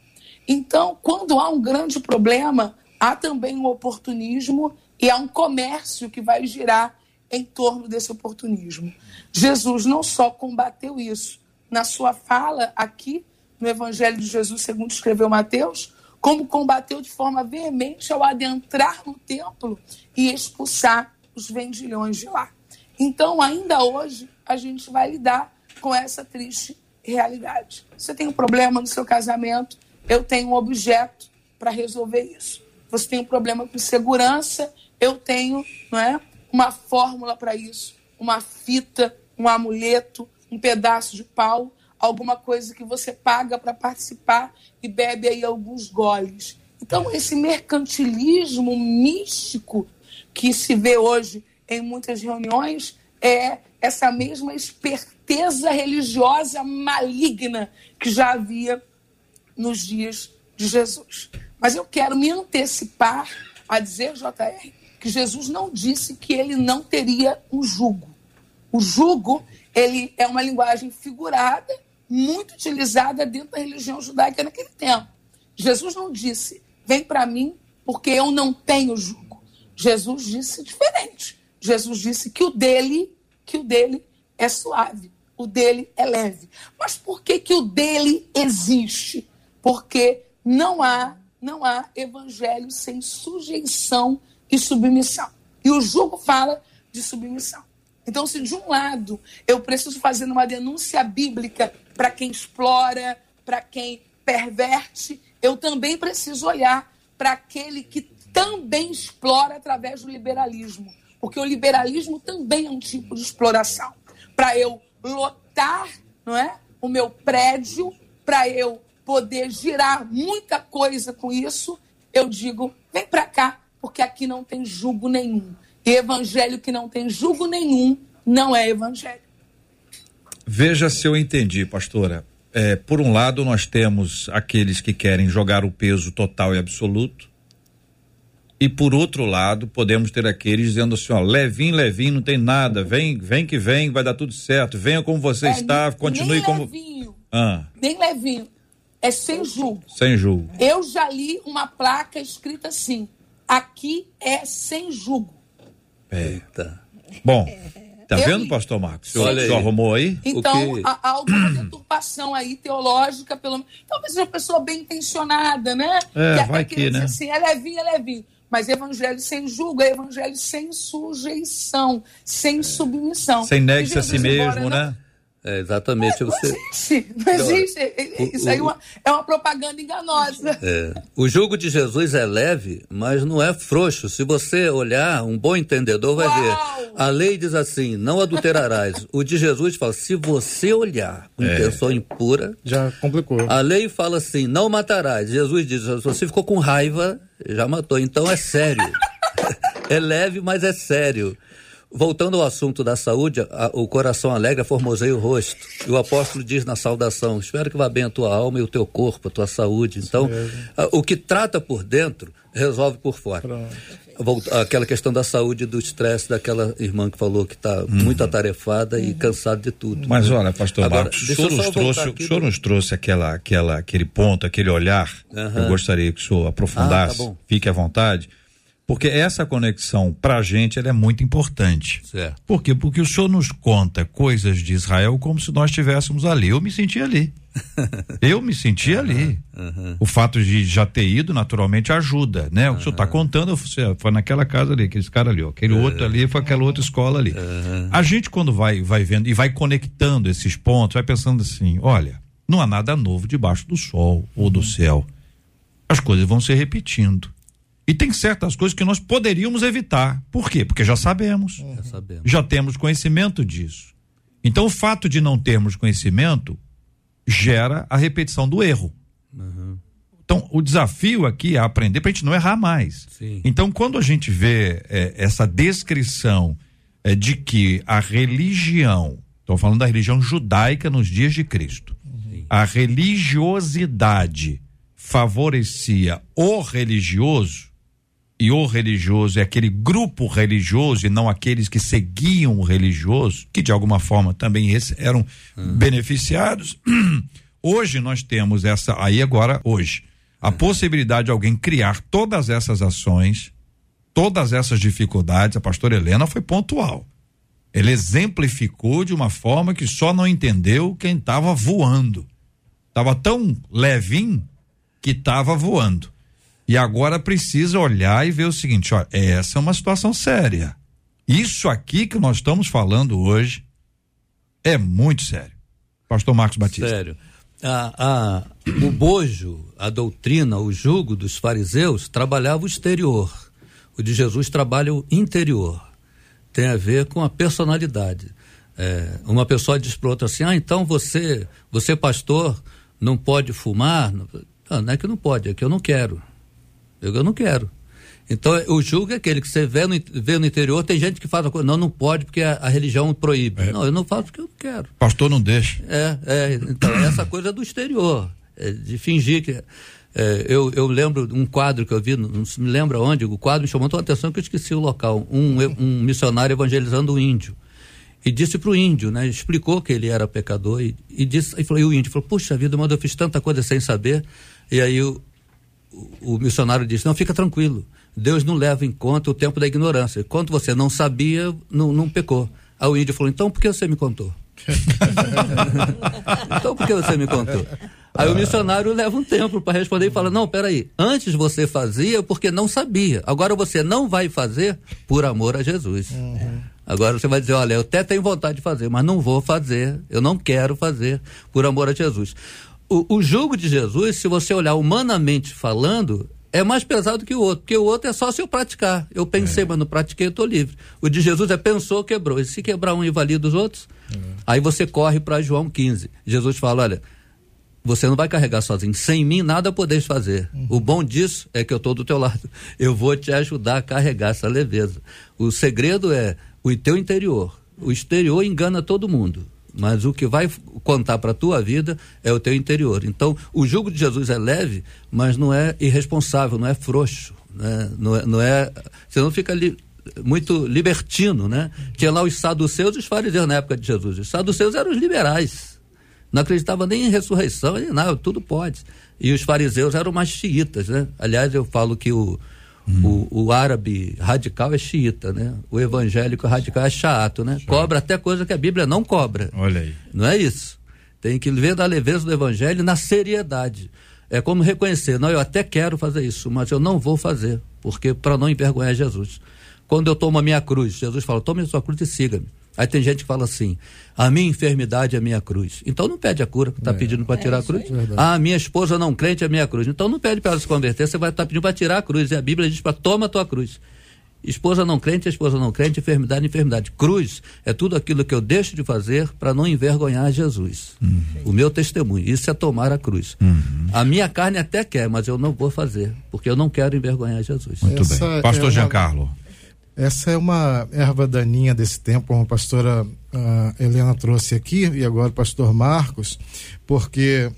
Então, quando há um grande problema, há também um oportunismo e há um comércio que vai girar em torno desse oportunismo. Jesus não só combateu isso na sua fala aqui no Evangelho de Jesus, segundo escreveu Mateus, como combateu de forma veemente ao adentrar no templo e expulsar os vendilhões de lá. Então, ainda hoje, a gente vai lidar com essa triste realidade. Você tem um problema no seu casamento, eu tenho um objeto para resolver isso. Você tem um problema com segurança, eu tenho não é, uma fórmula para isso, uma fita, um amuleto, um pedaço de pau, alguma coisa que você paga para participar e bebe aí alguns goles. Então, esse mercantilismo místico que se vê hoje em muitas reuniões é essa mesma esperteza religiosa maligna que já havia nos dias de Jesus. Mas eu quero me antecipar a dizer, JR, que Jesus não disse que ele não teria um jugo. O jugo, ele é uma linguagem figurada, muito utilizada dentro da religião judaica naquele tempo. Jesus não disse, vem para mim porque eu não tenho jugo. Jesus disse diferente. Jesus disse que o dele, que o dele é suave, o dele é leve. Mas por que que o dele existe? Porque não há, não há evangelho sem sujeição e submissão. E o jogo fala de submissão. Então, se de um lado eu preciso fazer uma denúncia bíblica para quem explora, para quem perverte, eu também preciso olhar para aquele que também explora através do liberalismo. Porque o liberalismo também é um tipo de exploração. Para eu lotar não é, o meu prédio, para eu poder girar muita coisa com isso, eu digo: vem para cá, porque aqui não tem julgo nenhum. E evangelho que não tem julgo nenhum não é evangelho. Veja se eu entendi, pastora. É, por um lado, nós temos aqueles que querem jogar o peso total e absoluto. E por outro lado, podemos ter aqueles dizendo assim, ó, levinho, levinho, não tem nada, vem, vem que vem, vai dar tudo certo, venha como você é, está, nem, continue nem como. Levinho, ah. Nem levinho. É sem julgo. Sem julgo. Eu já li uma placa escrita assim: aqui é sem julgo. Eita. Bom, tá eu vendo, li. pastor Marcos? O senhor arrumou aí? Então, que... há, há alguma deturpação aí teológica, pelo Talvez seja uma pessoa bem intencionada, né? É, que vai que, né? Assim, é levinho, é levinho. Mas evangelho sem julgo é evangelho sem sujeição, sem submissão. Sem negue-se a si mesmo, embora, né? É, exatamente. Não, você... existe, não existe. Isso aí é uma, é uma propaganda enganosa. É. O jugo de Jesus é leve, mas não é frouxo. Se você olhar, um bom entendedor vai Uau! ver. A lei diz assim: não adulterarás. o de Jesus fala: se você olhar com é. intenção impura. Já complicou. A lei fala assim: não matarás. Jesus diz: se você ficou com raiva, já matou. Então é sério. é leve, mas é sério. Voltando ao assunto da saúde, a, o coração alegra formoseia o rosto. E o apóstolo diz na saudação: Espero que vá bem a tua alma e o teu corpo, a tua saúde. Então, a, o que trata por dentro, resolve por fora. Volta, aquela questão da saúde do estresse daquela irmã que falou que está uhum. muito atarefada uhum. e cansada de tudo. Mas olha, pastor Agora, Marcos, o senhor, nos trouxe, o senhor nos trouxe aquela, aquela, aquele ponto, aquele olhar. Uhum. Eu gostaria que o senhor aprofundasse. Ah, tá Fique à vontade porque essa conexão para a gente ela é muito importante. Certo. Por quê? Porque o senhor nos conta coisas de Israel como se nós estivéssemos ali. Eu me senti ali. Eu me senti uhum, ali. Uhum. O fato de já ter ido, naturalmente, ajuda, né? O que o senhor está contando, você foi naquela casa ali, aqueles cara ali, ó, aquele uhum. outro ali foi aquela outra escola ali. A gente, quando vai, vai vendo e vai conectando esses pontos, vai pensando assim: olha, não há nada novo debaixo do sol ou do céu. As coisas vão se repetindo. E tem certas coisas que nós poderíamos evitar. Por quê? Porque já sabemos. Já, sabemos. já temos conhecimento disso. Então, o fato de não termos conhecimento gera a repetição do erro. Uhum. Então, o desafio aqui é aprender para a gente não errar mais. Sim. Então, quando a gente vê é, essa descrição é, de que a religião, estou falando da religião judaica nos dias de Cristo, uhum. a religiosidade favorecia o religioso, e o religioso é aquele grupo religioso e não aqueles que seguiam o religioso, que de alguma forma também eram uhum. beneficiados. Hoje nós temos essa, aí agora, hoje, a uhum. possibilidade de alguém criar todas essas ações, todas essas dificuldades. A pastora Helena foi pontual. Ele exemplificou de uma forma que só não entendeu quem estava voando Tava tão levinho que tava voando. E agora precisa olhar e ver o seguinte, ó, essa é uma situação séria. Isso aqui que nós estamos falando hoje é muito sério. Pastor Marcos Batista. Sério. A, a, o bojo, a doutrina, o jugo dos fariseus trabalhava o exterior. O de Jesus trabalha o interior. Tem a ver com a personalidade. É, uma pessoa diz para outra assim: ah, então você, você pastor, não pode fumar? Não, não é que não pode, é que eu não quero. Eu, eu não quero. Então, o julgo é aquele que você vê no, vê no interior, tem gente que faz a coisa, não, não pode porque a, a religião proíbe. É. Não, eu não faço porque eu não quero. Pastor não deixa. É, é então, essa coisa é do exterior, é de fingir que. É, eu, eu lembro um quadro que eu vi, não, não me lembro onde, o quadro me chamou a atenção que eu esqueci o local. Um, um missionário evangelizando um índio. E disse para o índio, né? Explicou que ele era pecador e, e disse, e, falou, e o índio falou, puxa vida, mas eu fiz tanta coisa sem saber. E aí o, o, missionário disse, não, fica tranquilo Deus não leva em conta o tempo da ignorância. Quando você não sabia, não, não pecou. Aí o índio falou: então por que você me contou? então por que você me contou? Aí o missionário leva um tempo para responder e fala: Não, peraí, antes você fazia porque não sabia, agora você não vai fazer por amor a Jesus. Uhum. Agora você vai dizer: Olha, eu até tenho vontade de fazer, mas não vou fazer, eu não quero fazer por amor a Jesus. O, o jugo de Jesus, se você olhar humanamente falando, é mais pesado que o outro, porque o outro é só se eu praticar. Eu pensei, é. mas não pratiquei, eu estou livre. O de Jesus é pensou, quebrou. E se quebrar um, invalida os outros? É. Aí você corre para João 15. Jesus fala: olha, você não vai carregar sozinho. Sem mim nada podeis fazer. Uhum. O bom disso é que eu estou do teu lado. Eu vou te ajudar a carregar essa leveza. O segredo é o teu interior. O exterior engana todo mundo mas o que vai contar para a tua vida é o teu interior. Então, o jugo de Jesus é leve, mas não é irresponsável, não é frouxo, né? não, é, não é. Você não fica ali muito libertino, né? Tinha lá os saduceus e os fariseus na época de Jesus. Os saduceus eram os liberais. Não acreditavam nem em ressurreição, nem nada, tudo pode. E os fariseus eram mais xiitas, né? Aliás, eu falo que o, Hum. O, o, árabe radical é xiita, né? O evangélico radical é chato, né? Chato. Cobra até coisa que a Bíblia não cobra. Olha aí. Não é isso. Tem que ver da leveza do evangelho na seriedade. É como reconhecer, não, eu até quero fazer isso, mas eu não vou fazer, porque para não envergonhar Jesus. Quando eu tomo a minha cruz, Jesus fala: tome a sua cruz e siga-me. Aí tem gente que fala assim: a minha enfermidade é a minha cruz. Então não pede a cura, está é. pedindo para tirar é, a cruz. Ah, a minha esposa não crente é a minha cruz. Então não pede para ela se converter, você vai estar tá pedindo para tirar a cruz. E a Bíblia diz para toma a tua cruz. Esposa não crente, esposa não crente, enfermidade, enfermidade. Cruz é tudo aquilo que eu deixo de fazer para não envergonhar Jesus. Uhum. O meu testemunho, isso é tomar a cruz. Uhum. A minha carne até quer, mas eu não vou fazer, porque eu não quero envergonhar Jesus. Muito Essa bem. Pastor é uma... Giancarlo. Essa é uma erva daninha desse tempo, como a pastora uh, Helena trouxe aqui, e agora o pastor Marcos, porque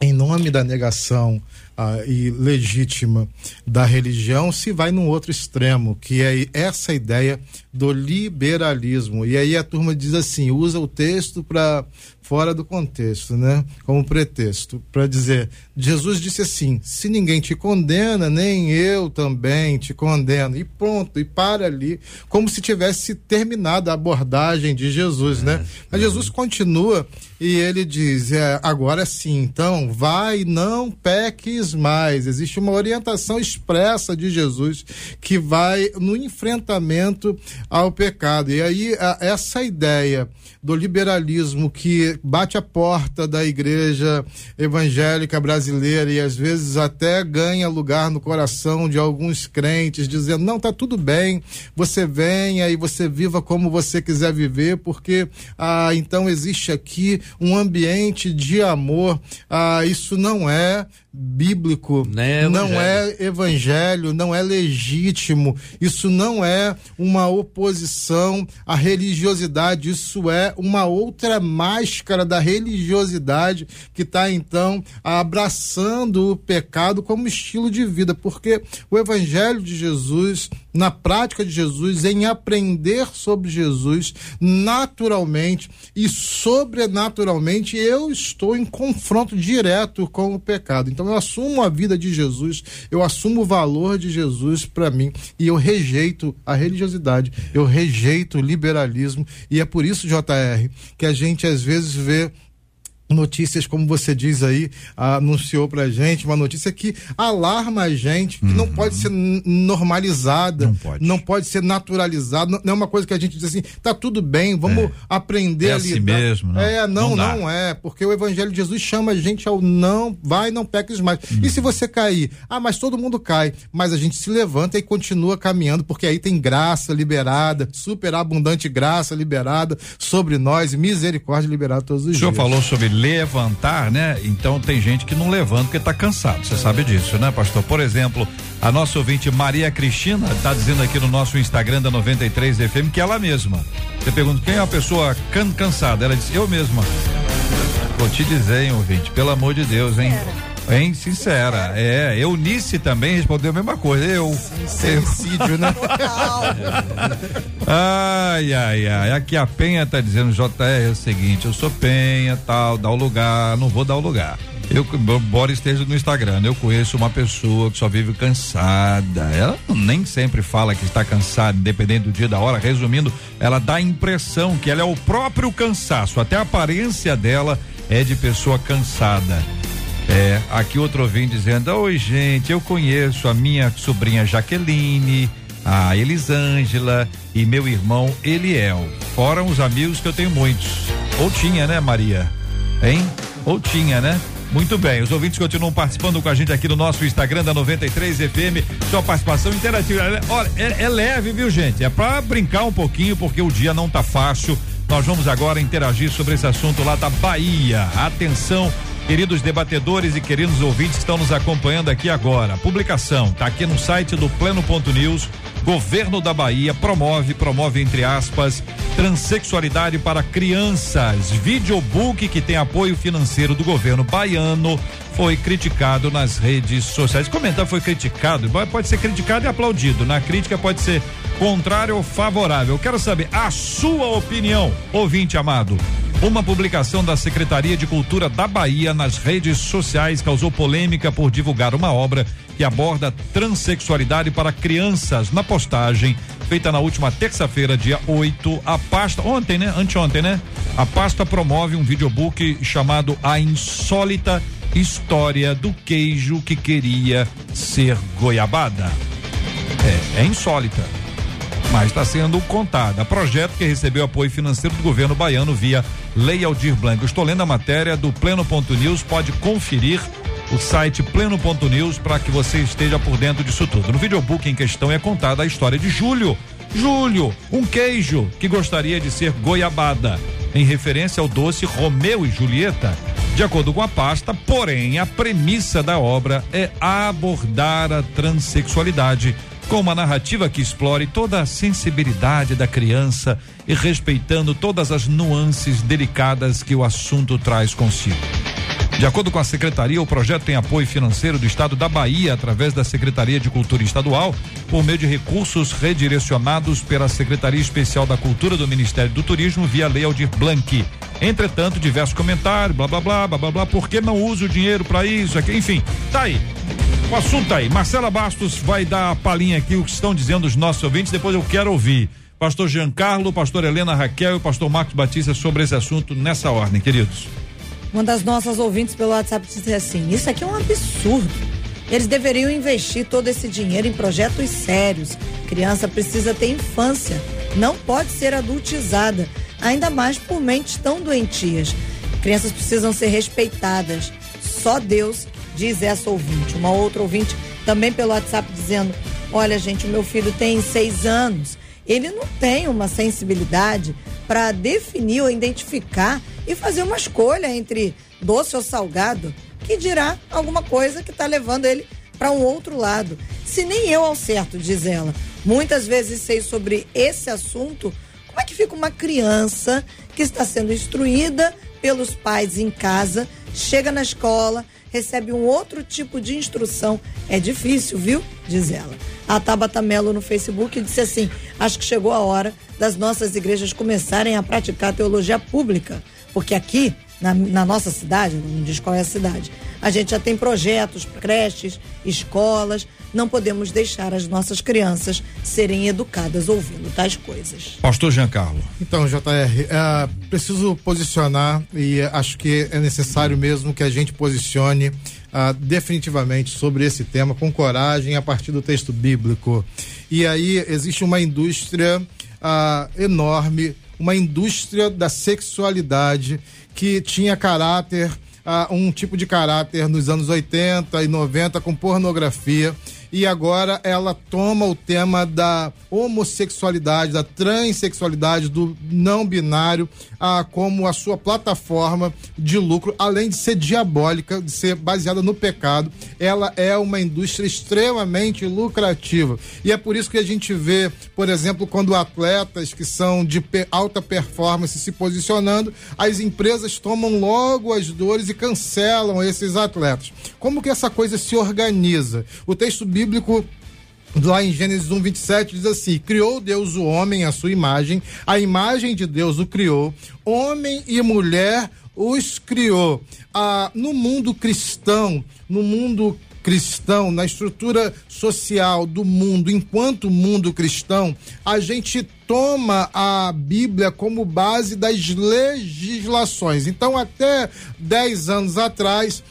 em nome da negação uh, e legítima da religião, se vai num outro extremo, que é essa ideia do liberalismo. E aí a turma diz assim, usa o texto para fora do contexto, né? Como pretexto para dizer, Jesus disse assim: se ninguém te condena, nem eu também te condeno. E pronto, e para ali, como se tivesse terminado a abordagem de Jesus, né? é, né? Mas Jesus continua e ele diz: é, agora sim, então, vai, não peques mais. Existe uma orientação expressa de Jesus que vai no enfrentamento ao pecado. E aí, a, essa ideia do liberalismo que bate a porta da igreja evangélica brasileira e às vezes até ganha lugar no coração de alguns crentes, dizendo: não, tá tudo bem, você venha e você viva como você quiser viver, porque ah, então existe aqui um ambiente de amor. Ah, isso não é bíblico, é não é evangelho, não é legítimo. Isso não é uma oposição à religiosidade, isso é uma outra máscara da religiosidade que está então abraçando o pecado como estilo de vida, porque o evangelho de Jesus, na prática de Jesus, em aprender sobre Jesus, naturalmente e sobrenaturalmente, eu estou em confronto direto com o pecado. Então, então eu assumo a vida de Jesus, eu assumo o valor de Jesus para mim e eu rejeito a religiosidade, eu rejeito o liberalismo e é por isso, JR, que a gente às vezes vê notícias, como você diz aí, anunciou pra gente, uma notícia que alarma a gente, que uhum. não pode ser normalizada, não pode. não pode ser naturalizada, não é uma coisa que a gente diz assim, tá tudo bem, vamos é. aprender é a assim lidar. mesmo, não. É, não, não, não, é, porque o evangelho de Jesus chama a gente ao não, vai, não peques mais. Uhum. E se você cair? Ah, mas todo mundo cai, mas a gente se levanta e continua caminhando, porque aí tem graça liberada, super abundante graça liberada sobre nós, misericórdia liberada todos os dias. O senhor falou sobre levantar, né? Então tem gente que não levanta porque está cansado. Você sabe disso, né, pastor? Por exemplo, a nossa ouvinte Maria Cristina está dizendo aqui no nosso Instagram da 93 FM que ela mesma. Você pergunta quem é a pessoa can cansada? Ela disse, eu mesma. Vou te dizer, hein, ouvinte, pelo amor de Deus, hein? Hein? Sincera. É, Eunice também respondeu a mesma coisa. Eu. Suicídio, né? ai, ai, ai. Aqui a Penha tá dizendo, JR, é o seguinte, eu sou Penha, tal, dá o lugar, não vou dar o lugar. Eu, embora esteja no Instagram, eu conheço uma pessoa que só vive cansada. Ela nem sempre fala que está cansada, independente do dia da hora. Resumindo, ela dá a impressão que ela é o próprio cansaço. Até a aparência dela é de pessoa cansada. É, aqui outro ouvinte dizendo: Oi, gente, eu conheço a minha sobrinha Jaqueline, a Elisângela e meu irmão Eliel. Fora os amigos que eu tenho muitos. Ou tinha, né, Maria? Hein? Ou tinha, né? Muito bem, os ouvintes continuam participando com a gente aqui no nosso Instagram da 93 FM. Sua participação interativa. Olha, é, é leve, viu, gente? É para brincar um pouquinho, porque o dia não tá fácil. Nós vamos agora interagir sobre esse assunto lá da Bahia. Atenção, Queridos debatedores e queridos ouvintes que estão nos acompanhando aqui agora, a publicação está aqui no site do Pleno Ponto News. Governo da Bahia promove, promove entre aspas, transexualidade para crianças. Videobook que tem apoio financeiro do governo baiano foi criticado nas redes sociais. Comentar foi criticado, pode ser criticado e aplaudido. Na crítica pode ser contrário ou favorável. Quero saber a sua opinião, ouvinte amado. Uma publicação da Secretaria de Cultura da Bahia nas redes sociais causou polêmica por divulgar uma obra que aborda transexualidade para crianças. Na postagem feita na última terça-feira, dia 8, a pasta, ontem, né? Anteontem, né? A pasta promove um videobook chamado A Insólita História do Queijo que Queria Ser Goiabada. É, é insólita mas está sendo contada. Projeto que recebeu apoio financeiro do governo baiano via Lei Aldir Blanc. estou lendo a matéria do Pleno.news, pode conferir o site pleno.news para que você esteja por dentro disso tudo. No videobook em questão é contada a história de Júlio. Júlio, um queijo que gostaria de ser goiabada, em referência ao doce Romeu e Julieta. De acordo com a pasta, porém, a premissa da obra é abordar a transexualidade com uma narrativa que explore toda a sensibilidade da criança e respeitando todas as nuances delicadas que o assunto traz consigo. De acordo com a secretaria, o projeto tem apoio financeiro do estado da Bahia através da Secretaria de Cultura Estadual, por meio de recursos redirecionados pela Secretaria Especial da Cultura do Ministério do Turismo via Lei Aldir Blanc. Entretanto, diversos comentários, blá blá blá, blá blá blá, por que não usa o dinheiro para isso? Aqui, enfim, tá aí. O assunto aí. Marcela Bastos vai dar a palhinha aqui, o que estão dizendo os nossos ouvintes, depois eu quero ouvir. Pastor Giancarlo, pastor Helena Raquel e pastor Marcos Batista sobre esse assunto nessa ordem, queridos. Uma das nossas ouvintes pelo WhatsApp disse assim: Isso aqui é um absurdo. Eles deveriam investir todo esse dinheiro em projetos sérios. Criança precisa ter infância, não pode ser adultizada ainda mais por mentes tão doentias. Crianças precisam ser respeitadas. Só Deus, diz essa ouvinte. Uma outra ouvinte também pelo WhatsApp dizendo: Olha, gente, o meu filho tem seis anos. Ele não tem uma sensibilidade para definir ou identificar e fazer uma escolha entre doce ou salgado, que dirá alguma coisa que está levando ele para um outro lado. Se nem eu ao certo, diz ela, muitas vezes sei sobre esse assunto como é que fica uma criança que está sendo instruída pelos pais em casa, chega na escola, recebe um outro tipo de instrução? É difícil, viu? Diz ela. A Tabata Melo no Facebook disse assim: Acho que chegou a hora das nossas igrejas começarem a praticar teologia pública, porque aqui na, na nossa cidade, não diz qual é a cidade, a gente já tem projetos, creches, escolas. Não podemos deixar as nossas crianças serem educadas ouvindo tais coisas. Pastor Giancarlo. Então, JR, é, preciso posicionar e acho que é necessário mesmo que a gente posicione ah, definitivamente sobre esse tema com coragem a partir do texto bíblico. E aí existe uma indústria ah, enorme, uma indústria da sexualidade que tinha caráter, ah, um tipo de caráter nos anos 80 e 90 com pornografia e agora ela toma o tema da homossexualidade, da transexualidade, do não binário, ah, como a sua plataforma de lucro, além de ser diabólica, de ser baseada no pecado, ela é uma indústria extremamente lucrativa. E é por isso que a gente vê, por exemplo, quando atletas que são de alta performance se posicionando, as empresas tomam logo as dores e cancelam esses atletas. Como que essa coisa se organiza? O texto bíblico bíblico lá em Gênesis 1, 27, diz assim: Criou Deus o homem à sua imagem, a imagem de Deus o criou, homem e mulher os criou. Ah, no mundo cristão, no mundo cristão, na estrutura social do mundo, enquanto mundo cristão, a gente toma a Bíblia como base das legislações. Então, até 10 anos atrás,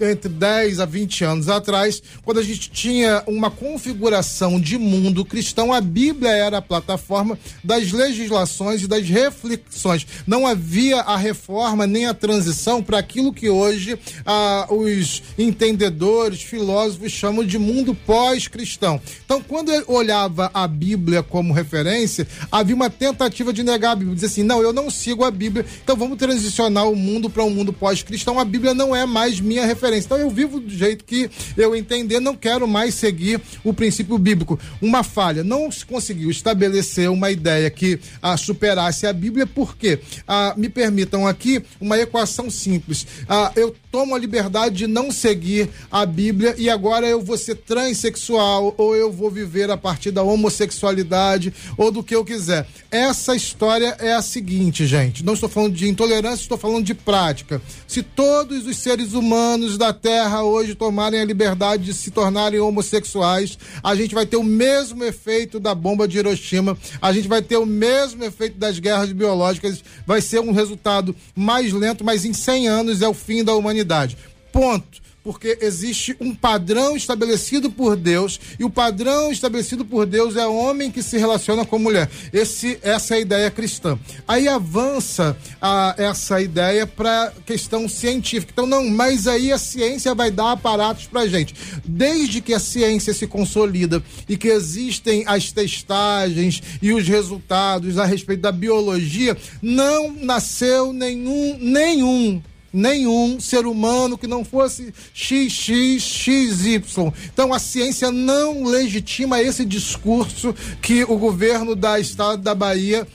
entre 10 a 20 anos atrás, quando a gente tinha uma configuração de mundo cristão, a Bíblia era a plataforma das legislações e das reflexões. Não havia a reforma nem a transição para aquilo que hoje ah, os entendedores, filósofos chamam de mundo pós-cristão. Então, quando eu olhava a Bíblia como referência, havia uma tentativa de negar a Bíblia, dizer assim: não, eu não sigo a Bíblia, então vamos transicionar o mundo para um mundo pós-cristão. A Bíblia não é mais mais minha referência. Então eu vivo do jeito que eu entender, não quero mais seguir o princípio bíblico. Uma falha, não se conseguiu estabelecer uma ideia que ah, superasse a Bíblia, porque ah, me permitam aqui uma equação simples. Ah, eu tomo a liberdade de não seguir a Bíblia e agora eu vou ser transexual ou eu vou viver a partir da homossexualidade ou do que eu quiser. Essa história é a seguinte, gente. Não estou falando de intolerância, estou falando de prática. Se todos os seres humanos humanos da Terra hoje tomarem a liberdade de se tornarem homossexuais, a gente vai ter o mesmo efeito da bomba de Hiroshima, a gente vai ter o mesmo efeito das guerras biológicas, vai ser um resultado mais lento, mas em 100 anos é o fim da humanidade. Ponto porque existe um padrão estabelecido por Deus e o padrão estabelecido por Deus é homem que se relaciona com mulher. Esse, essa é a ideia cristã. Aí avança a, essa ideia para questão científica. Então não, mas aí a ciência vai dar aparatos para gente. Desde que a ciência se consolida e que existem as testagens e os resultados a respeito da biologia, não nasceu nenhum nenhum nenhum ser humano que não fosse XXXY. Então a ciência não legitima esse discurso que o governo da estado da Bahia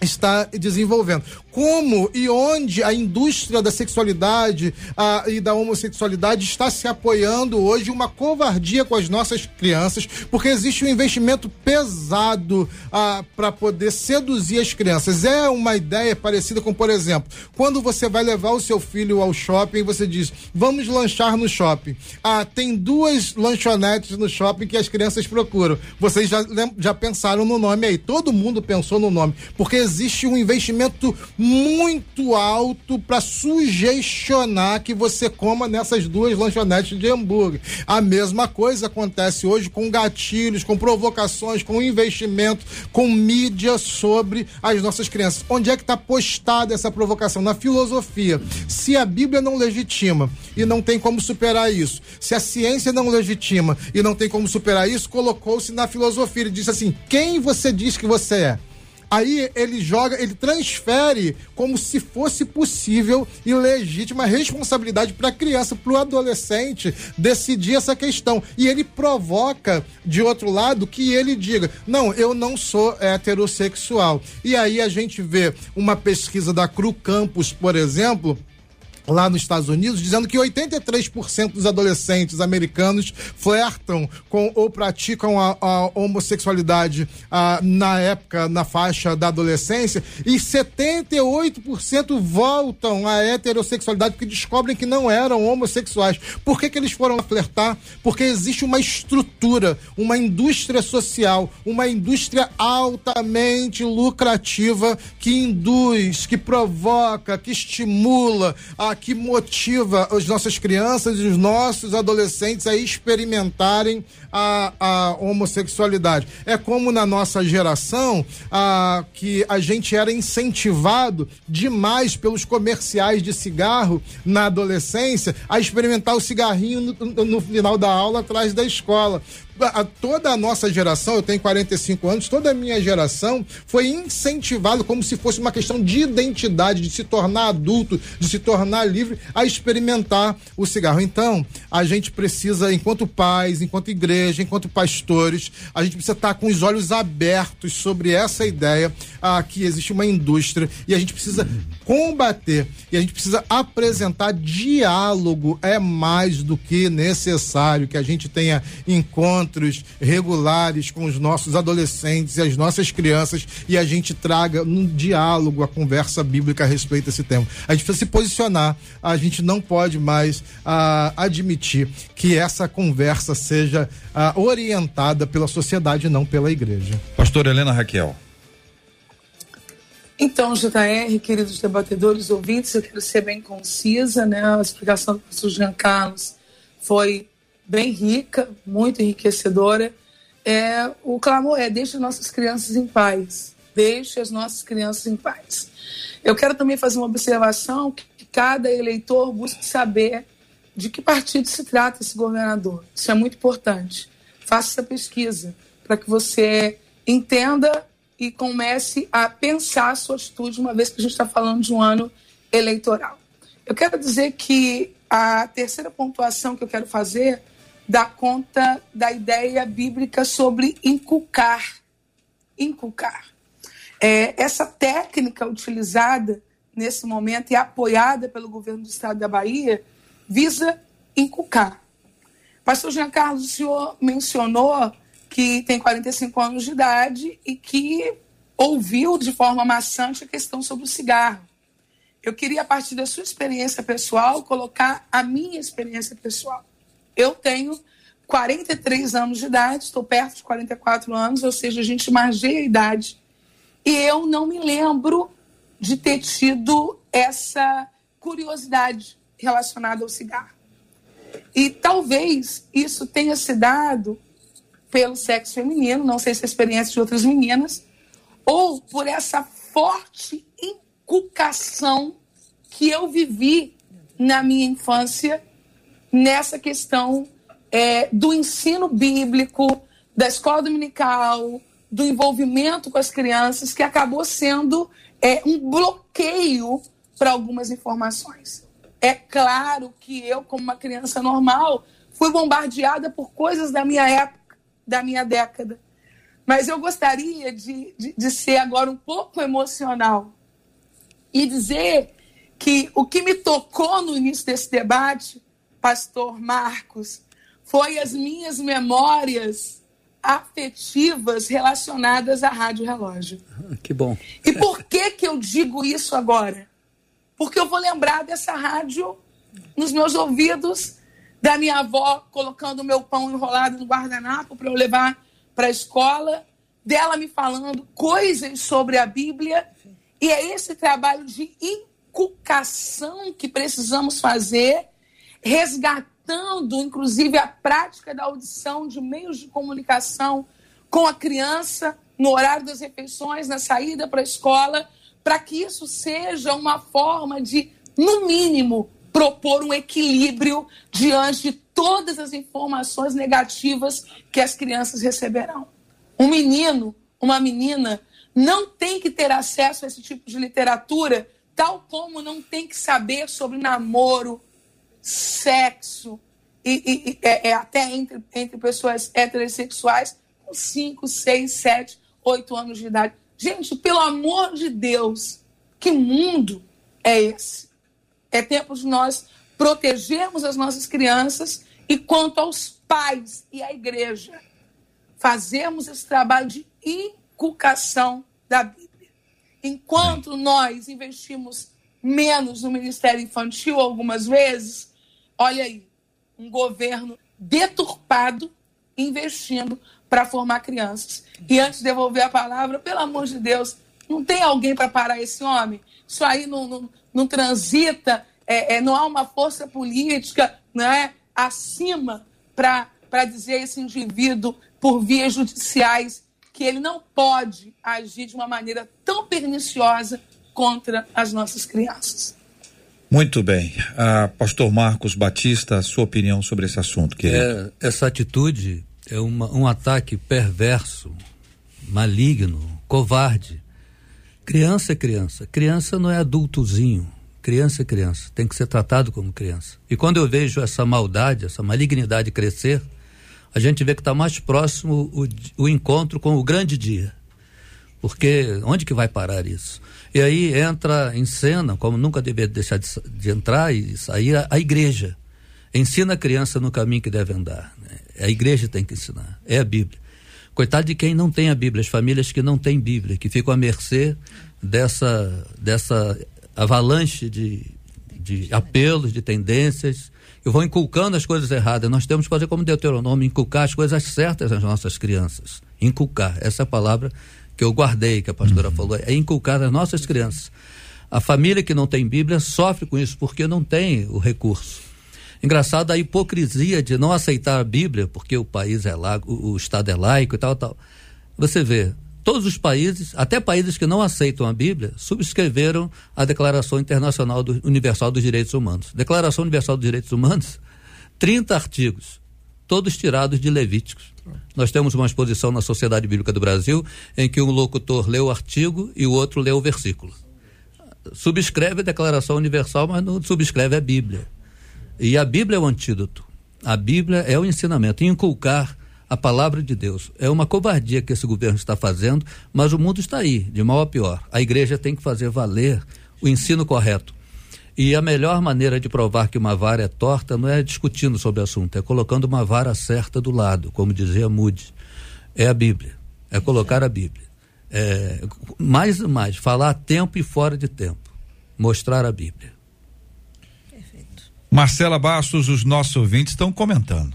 está desenvolvendo como e onde a indústria da sexualidade ah, e da homossexualidade está se apoiando hoje uma covardia com as nossas crianças, porque existe um investimento pesado ah, para poder seduzir as crianças. É uma ideia parecida com, por exemplo, quando você vai levar o seu filho ao shopping, você diz: vamos lanchar no shopping. Ah, tem duas lanchonetes no shopping que as crianças procuram. Vocês já, já pensaram no nome aí? Todo mundo pensou no nome, porque existe um investimento alto para sugestionar que você coma nessas duas lanchonetes de hambúrguer. A mesma coisa acontece hoje com gatilhos, com provocações, com investimento, com mídia sobre as nossas crianças. Onde é que está postada essa provocação? Na filosofia. Se a Bíblia não legitima e não tem como superar isso, se a ciência não legitima e não tem como superar isso, colocou-se na filosofia. Ele disse assim: quem você diz que você é? Aí ele joga, ele transfere como se fosse possível e legítima responsabilidade para a criança, para o adolescente decidir essa questão. E ele provoca, de outro lado, que ele diga: não, eu não sou heterossexual. E aí a gente vê uma pesquisa da Cru Campus, por exemplo lá nos Estados Unidos, dizendo que 83% dos adolescentes americanos flertam com ou praticam a, a homossexualidade a, na época, na faixa da adolescência, e 78% voltam à heterossexualidade porque descobrem que não eram homossexuais. Por que, que eles foram flertar? Porque existe uma estrutura, uma indústria social, uma indústria altamente lucrativa que induz, que provoca, que estimula a que motiva as nossas crianças e os nossos adolescentes a experimentarem a, a homossexualidade. É como na nossa geração a, que a gente era incentivado demais pelos comerciais de cigarro na adolescência a experimentar o cigarrinho no, no final da aula atrás da escola a, toda a nossa geração, eu tenho 45 anos, toda a minha geração foi incentivado como se fosse uma questão de identidade, de se tornar adulto, de se tornar livre, a experimentar o cigarro. Então, a gente precisa, enquanto pais, enquanto igreja, enquanto pastores, a gente precisa estar com os olhos abertos sobre essa ideia ah, que existe uma indústria e a gente precisa combater e a gente precisa apresentar diálogo. É mais do que necessário que a gente tenha encontros encontros regulares com os nossos adolescentes e as nossas crianças e a gente traga um diálogo, a conversa bíblica a respeito desse tema. A gente precisa se posicionar, a gente não pode mais ah, admitir que essa conversa seja ah, orientada pela sociedade, não pela igreja. Pastor Helena Raquel. Então, JR, queridos debatedores, ouvintes, eu quero ser bem concisa, né? A explicação do professor Jean Carlos foi bem rica, muito enriquecedora. É, o clamor é: deixe nossas crianças em paz. Deixe as nossas crianças em paz. Eu quero também fazer uma observação que cada eleitor busque saber de que partido se trata esse governador. Isso é muito importante. Faça essa pesquisa para que você entenda e comece a pensar a sua atitude, uma vez que a gente está falando de um ano eleitoral. Eu quero dizer que a terceira pontuação que eu quero fazer dá conta da ideia bíblica sobre inculcar. Inculcar. É, essa técnica utilizada nesse momento e apoiada pelo governo do estado da Bahia visa inculcar. Pastor Jean Carlos, o senhor mencionou que tem 45 anos de idade e que ouviu de forma maçante a questão sobre o cigarro. Eu queria, a partir da sua experiência pessoal, colocar a minha experiência pessoal. Eu tenho 43 anos de idade, estou perto de 44 anos, ou seja, a gente margeia a idade. E eu não me lembro de ter tido essa curiosidade relacionada ao cigarro. E talvez isso tenha se dado pelo sexo feminino, não sei se é a experiência de outras meninas, ou por essa forte inculcação que eu vivi na minha infância nessa questão é, do ensino bíblico, da escola dominical, do envolvimento com as crianças, que acabou sendo é, um bloqueio para algumas informações. É claro que eu, como uma criança normal, fui bombardeada por coisas da minha época, da minha década. Mas eu gostaria de, de, de ser agora um pouco emocional e dizer que o que me tocou no início desse debate, pastor Marcos, foi as minhas memórias afetivas relacionadas à rádio relógio. Ah, que bom. E por que que eu digo isso agora? Porque eu vou lembrar dessa rádio nos meus ouvidos, da minha avó colocando o meu pão enrolado no guardanapo para eu levar para a escola, dela me falando coisas sobre a Bíblia. E é esse trabalho de inculcação que precisamos fazer, resgatando, inclusive, a prática da audição de meios de comunicação com a criança no horário das refeições, na saída para a escola, para que isso seja uma forma de, no mínimo, propor um equilíbrio diante de todas as informações negativas que as crianças receberão. Um menino, uma menina, não tem que ter acesso a esse tipo de literatura tal como não tem que saber sobre namoro, sexo, e, e, é, é, até entre, entre pessoas heterossexuais com 5, 6, 7, 8 anos de idade. Gente, pelo amor de Deus, que mundo é esse? É tempo de nós protegermos as nossas crianças e quanto aos pais e à igreja, fazermos esse trabalho de inculcação da Bíblia. Enquanto nós investimos menos no Ministério Infantil algumas vezes, olha aí, um governo deturpado investindo para formar crianças. E antes de devolver a palavra, pelo amor de Deus, não tem alguém para parar esse homem? Isso aí não, não, não transita, é, é, não há uma força política né, acima para dizer a esse indivíduo, por vias judiciais, que ele não pode agir de uma maneira tão perniciosa contra as nossas crianças. Muito bem. Ah, Pastor Marcos Batista, sua opinião sobre esse assunto, querido? É, essa atitude é uma, um ataque perverso, maligno, covarde. Criança é criança. Criança não é adultozinho. Criança é criança. Tem que ser tratado como criança. E quando eu vejo essa maldade, essa malignidade crescer, a gente vê que está mais próximo o, o encontro com o grande dia. Porque onde que vai parar isso? E aí entra em cena, como nunca deveria deixar de, de entrar e sair, a, a, igreja. Ensina a criança no caminho que deve andar. Né? A igreja tem que ensinar, é a Bíblia. Coitado de quem não tem a Bíblia, as famílias que não têm Bíblia, que ficam à mercê dessa, dessa avalanche de, de apelos, de tendências, e vão inculcando as coisas erradas. Nós temos que fazer como Deuteronômio, inculcar as coisas certas às nossas crianças. Inculcar, essa é a palavra que eu guardei, que a pastora uhum. falou, é inculcar as nossas crianças. A família que não tem Bíblia sofre com isso porque não tem o recurso. Engraçado a hipocrisia de não aceitar a Bíblia, porque o país é lá, o, o Estado é laico e tal, tal. Você vê, todos os países, até países que não aceitam a Bíblia, subscreveram a Declaração Internacional do, Universal dos Direitos Humanos. Declaração Universal dos Direitos Humanos, 30 artigos, todos tirados de Levíticos. Nós temos uma exposição na Sociedade Bíblica do Brasil em que um locutor lê o artigo e o outro lê o versículo. Subscreve a Declaração Universal, mas não subscreve a Bíblia. E a Bíblia é o antídoto. A Bíblia é o ensinamento, inculcar a palavra de Deus. É uma covardia que esse governo está fazendo, mas o mundo está aí, de mal a pior. A igreja tem que fazer valer o ensino correto. E a melhor maneira de provar que uma vara é torta não é discutindo sobre o assunto, é colocando uma vara certa do lado, como dizia Moody. É a Bíblia. É colocar a Bíblia. É, mais e mais, falar a tempo e fora de tempo. Mostrar a Bíblia. Perfeito. Marcela Bastos, os nossos ouvintes estão comentando.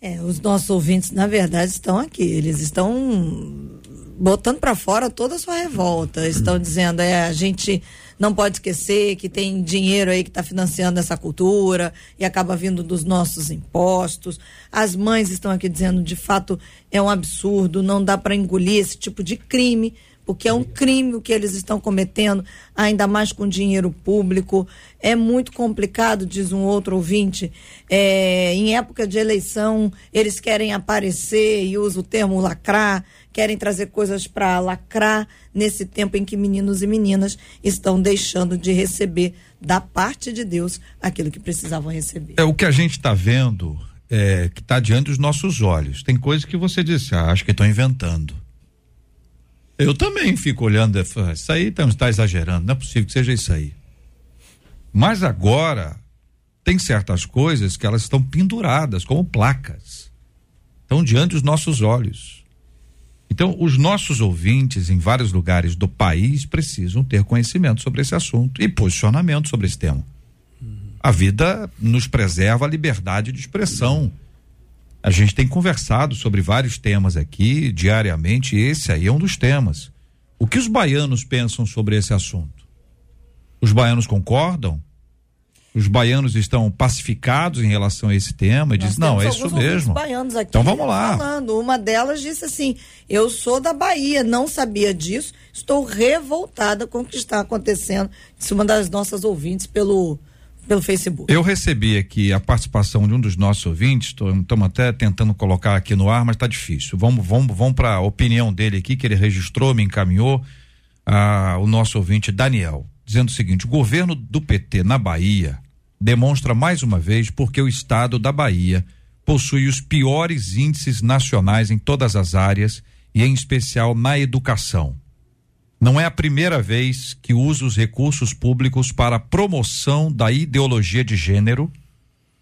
É, os nossos ouvintes, na verdade, estão aqui. Eles estão botando para fora toda a sua revolta. Estão dizendo, é, a gente não pode esquecer que tem dinheiro aí que está financiando essa cultura e acaba vindo dos nossos impostos. As mães estão aqui dizendo, de fato, é um absurdo, não dá para engolir esse tipo de crime porque é um crime o que eles estão cometendo, ainda mais com dinheiro público. É muito complicado, diz um outro ouvinte. É, em época de eleição, eles querem aparecer e usa o termo lacrar querem trazer coisas para lacrar nesse tempo em que meninos e meninas estão deixando de receber da parte de Deus aquilo que precisavam receber. É o que a gente está vendo, é, que está diante dos nossos olhos. Tem coisas que você disse, ah, acho que estão inventando. Eu também fico olhando, isso aí está tá exagerando, não é possível que seja isso aí. Mas agora tem certas coisas que elas estão penduradas como placas. Estão diante dos nossos olhos. Então, os nossos ouvintes em vários lugares do país precisam ter conhecimento sobre esse assunto e posicionamento sobre esse tema. A vida nos preserva a liberdade de expressão. A gente tem conversado sobre vários temas aqui diariamente, e esse aí é um dos temas. O que os baianos pensam sobre esse assunto? Os baianos concordam? Os baianos estão pacificados em relação a esse tema? E diz não é isso mesmo. baianos aqui então vamos lá. falando. uma delas disse assim eu sou da Bahia não sabia disso estou revoltada com o que está acontecendo disse uma das nossas ouvintes pelo pelo Facebook. Eu recebi aqui a participação de um dos nossos ouvintes estamos até tentando colocar aqui no ar mas está difícil. Vamos vamos vamos para a opinião dele aqui que ele registrou me encaminhou ah, o nosso ouvinte Daniel dizendo o seguinte: o governo do PT na Bahia demonstra mais uma vez porque o estado da Bahia possui os piores índices nacionais em todas as áreas e em especial na educação. Não é a primeira vez que usa os recursos públicos para promoção da ideologia de gênero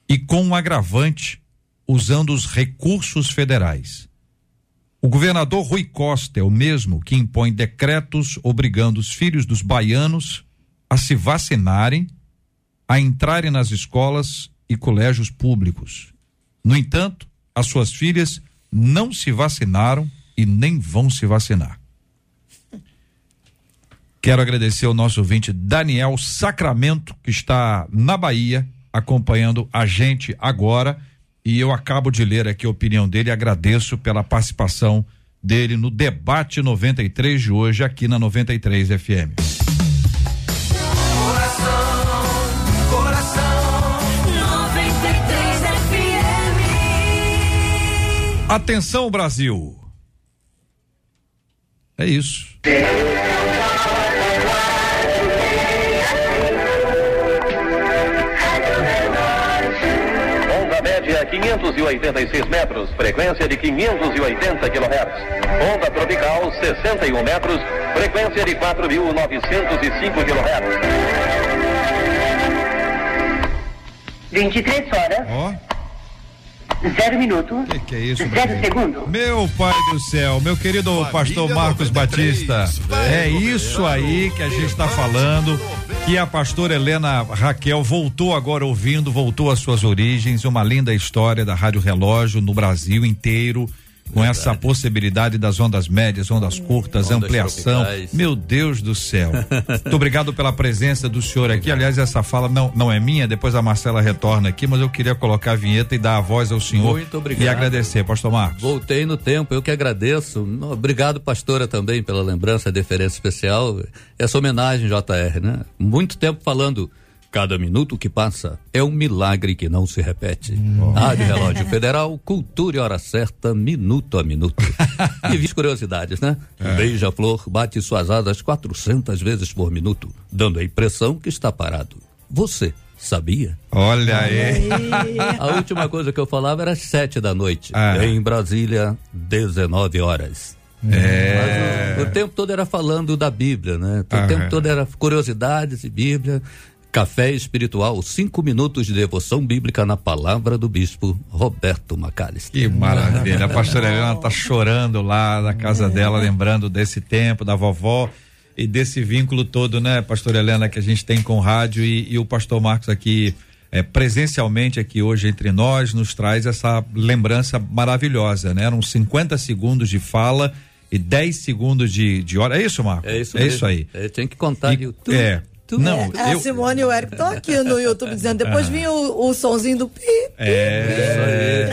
e com um agravante usando os recursos federais. O governador Rui Costa é o mesmo que impõe decretos obrigando os filhos dos baianos a se vacinarem, a entrarem nas escolas e colégios públicos. No entanto, as suas filhas não se vacinaram e nem vão se vacinar. Quero agradecer ao nosso ouvinte Daniel Sacramento, que está na Bahia, acompanhando a gente agora. E eu acabo de ler aqui a opinião dele e agradeço pela participação dele no debate 93 de hoje aqui na 93 FM. Atenção, Brasil! É isso. Onda média 586 metros, frequência de 580 kHz. Onda tropical 61 metros, frequência de 4.905 kHz. 23 horas, Ó, 0 minuto, que que é isso, 0 Brasil? segundo. Meu pai do céu, meu querido pastor Marcos 93, Batista, é isso aí que a gente está falando, que a pastora Helena Raquel voltou agora ouvindo, voltou às suas origens, uma linda história da Rádio Relógio no Brasil inteiro, com essa possibilidade das ondas médias, ondas curtas, Ondas ampliação. tropicais. Meu Deus do céu. Muito obrigado pela presença do senhor aqui. Aliás, essa fala não, não é minha, depois a Marcela retorna aqui, mas eu queria colocar a vinheta e dar a voz ao senhor. Muito obrigado. E agradecer, pastor Marcos. Voltei no tempo, eu que agradeço. Obrigado, pastora, também pela lembrança, deferência especial. Essa homenagem, JR, né? Muito tempo falando. Cada minuto que passa é um milagre que não se repete. Rádio Relógio Federal, cultura e hora certa, minuto a minuto. e vis curiosidades, né? Beija-flor bate suas asas 400 vezes por minuto, dando a impressão que está parado. Você sabia? Olha aí. A última coisa que eu falava era às sete da noite. Ah. Em Brasília, 19 horas. É. Mas o, o tempo todo era falando da Bíblia, né? O Ah, tempo é. todo era curiosidades e Bíblia. Café espiritual, cinco minutos de devoção bíblica na palavra do bispo Roberto Macalister. Que maravilha. A pastora Helena tá chorando lá na casa dela, lembrando desse tempo, da vovó e desse vínculo todo, né, pastora Helena, que a gente tem com o rádio e, e o pastor Marcos aqui, é, presencialmente aqui hoje entre nós, nos traz essa lembrança maravilhosa, né? Eram 50 segundos de fala e 10 segundos de, de hora. É isso, Marcos? É isso É mesmo. isso aí. É, tinha que contar E- é. Tu, Não. A eu- Simone e o Eric estão aqui no YouTube dizendo. Depois vinha o, o sonzinho do pi. É,